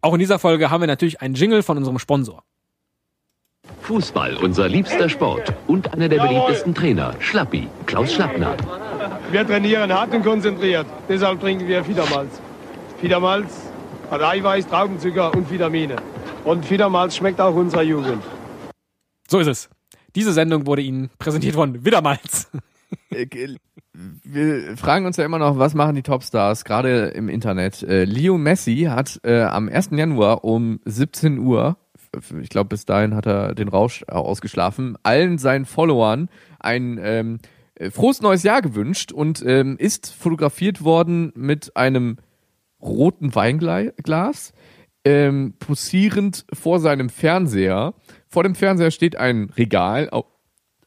auch in dieser Folge haben wir natürlich einen Jingle von unserem Sponsor. Fußball, unser liebster Sport und einer der beliebtesten Trainer, Schlappi, Klaus Schlappner. Wir trainieren hart und konzentriert. Deshalb trinken wir Fiedermalz. Fiedermalz hat Eiweiß, Traubenzucker und Vitamine. Und Fiedermalz schmeckt auch unserer Jugend. So ist es. Diese Sendung wurde Ihnen präsentiert von Widdermalz. äh, wir fragen uns ja immer noch, was machen die Topstars, gerade im Internet. Äh, Leo Messi hat äh, am 1. Januar um 17 Uhr, ich glaube bis dahin hat er den Rausch ausgeschlafen, allen seinen Followern ein ähm, äh, frohes neues Jahr gewünscht und ähm, ist fotografiert worden mit einem roten Weinglas, ähm, posierend vor seinem Fernseher. Vor dem Fernseher steht ein Regal. Au-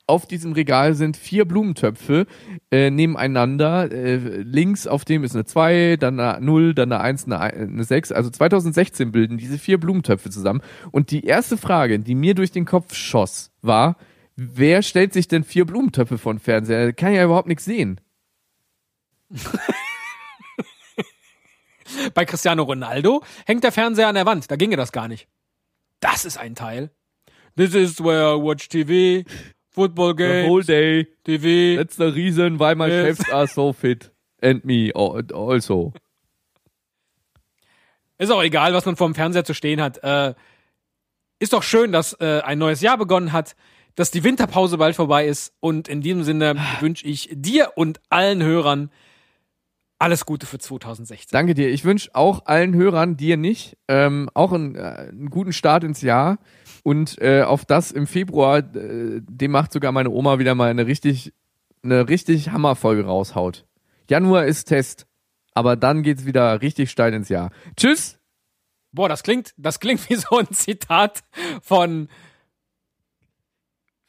Auf diesem Regal sind vier Blumentöpfe äh, nebeneinander. Äh, links auf dem ist eine 2, dann eine 0, dann eine 1, eine, eine 6. Also 2016 bilden diese vier Blumentöpfe zusammen. Und die erste Frage, die mir durch den Kopf schoss, war, wer stellt sich denn vier Blumentöpfe vor den Fernseher? Da kann ja überhaupt nichts sehen. (laughs) Bei Cristiano Ronaldo hängt der Fernseher an der Wand. Da ginge das gar nicht. Das ist ein Teil. This is where I watch TV, football The whole games, day. TV. That's the reason why my Yes. chefs are so fit. And me al- also. Ist auch egal, was man vorm Fernseher zu stehen hat. Äh, ist doch schön, dass äh, ein neues Jahr begonnen hat, dass die Winterpause bald vorbei ist. Und in diesem Sinne wünsche ich dir und allen Hörern alles Gute für 2016. Danke dir. Ich wünsche auch allen Hörern, dir nicht, ähm, auch einen, äh, einen guten Start ins Jahr. Und äh, auf das im Februar, äh, dem macht sogar meine Oma wieder mal eine richtig, eine richtig Hammerfolge raushaut. Januar ist Test, aber dann geht's wieder richtig steil ins Jahr. Tschüss. Boah, das klingt, das klingt wie so ein Zitat von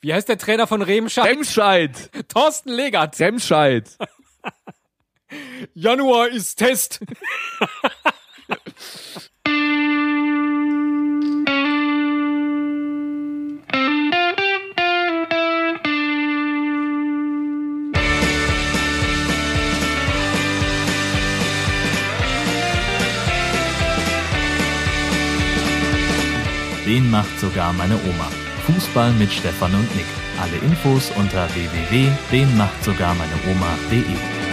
wie heißt der Trainer von Remscheid? Remscheid. Thorsten Legert. Remscheid. (laughs) Januar ist Test. (laughs) Den macht sogar meine Oma. Fußball mit Stefan und Nick. Alle Infos unter www.denmachtsogarmeineoma.de.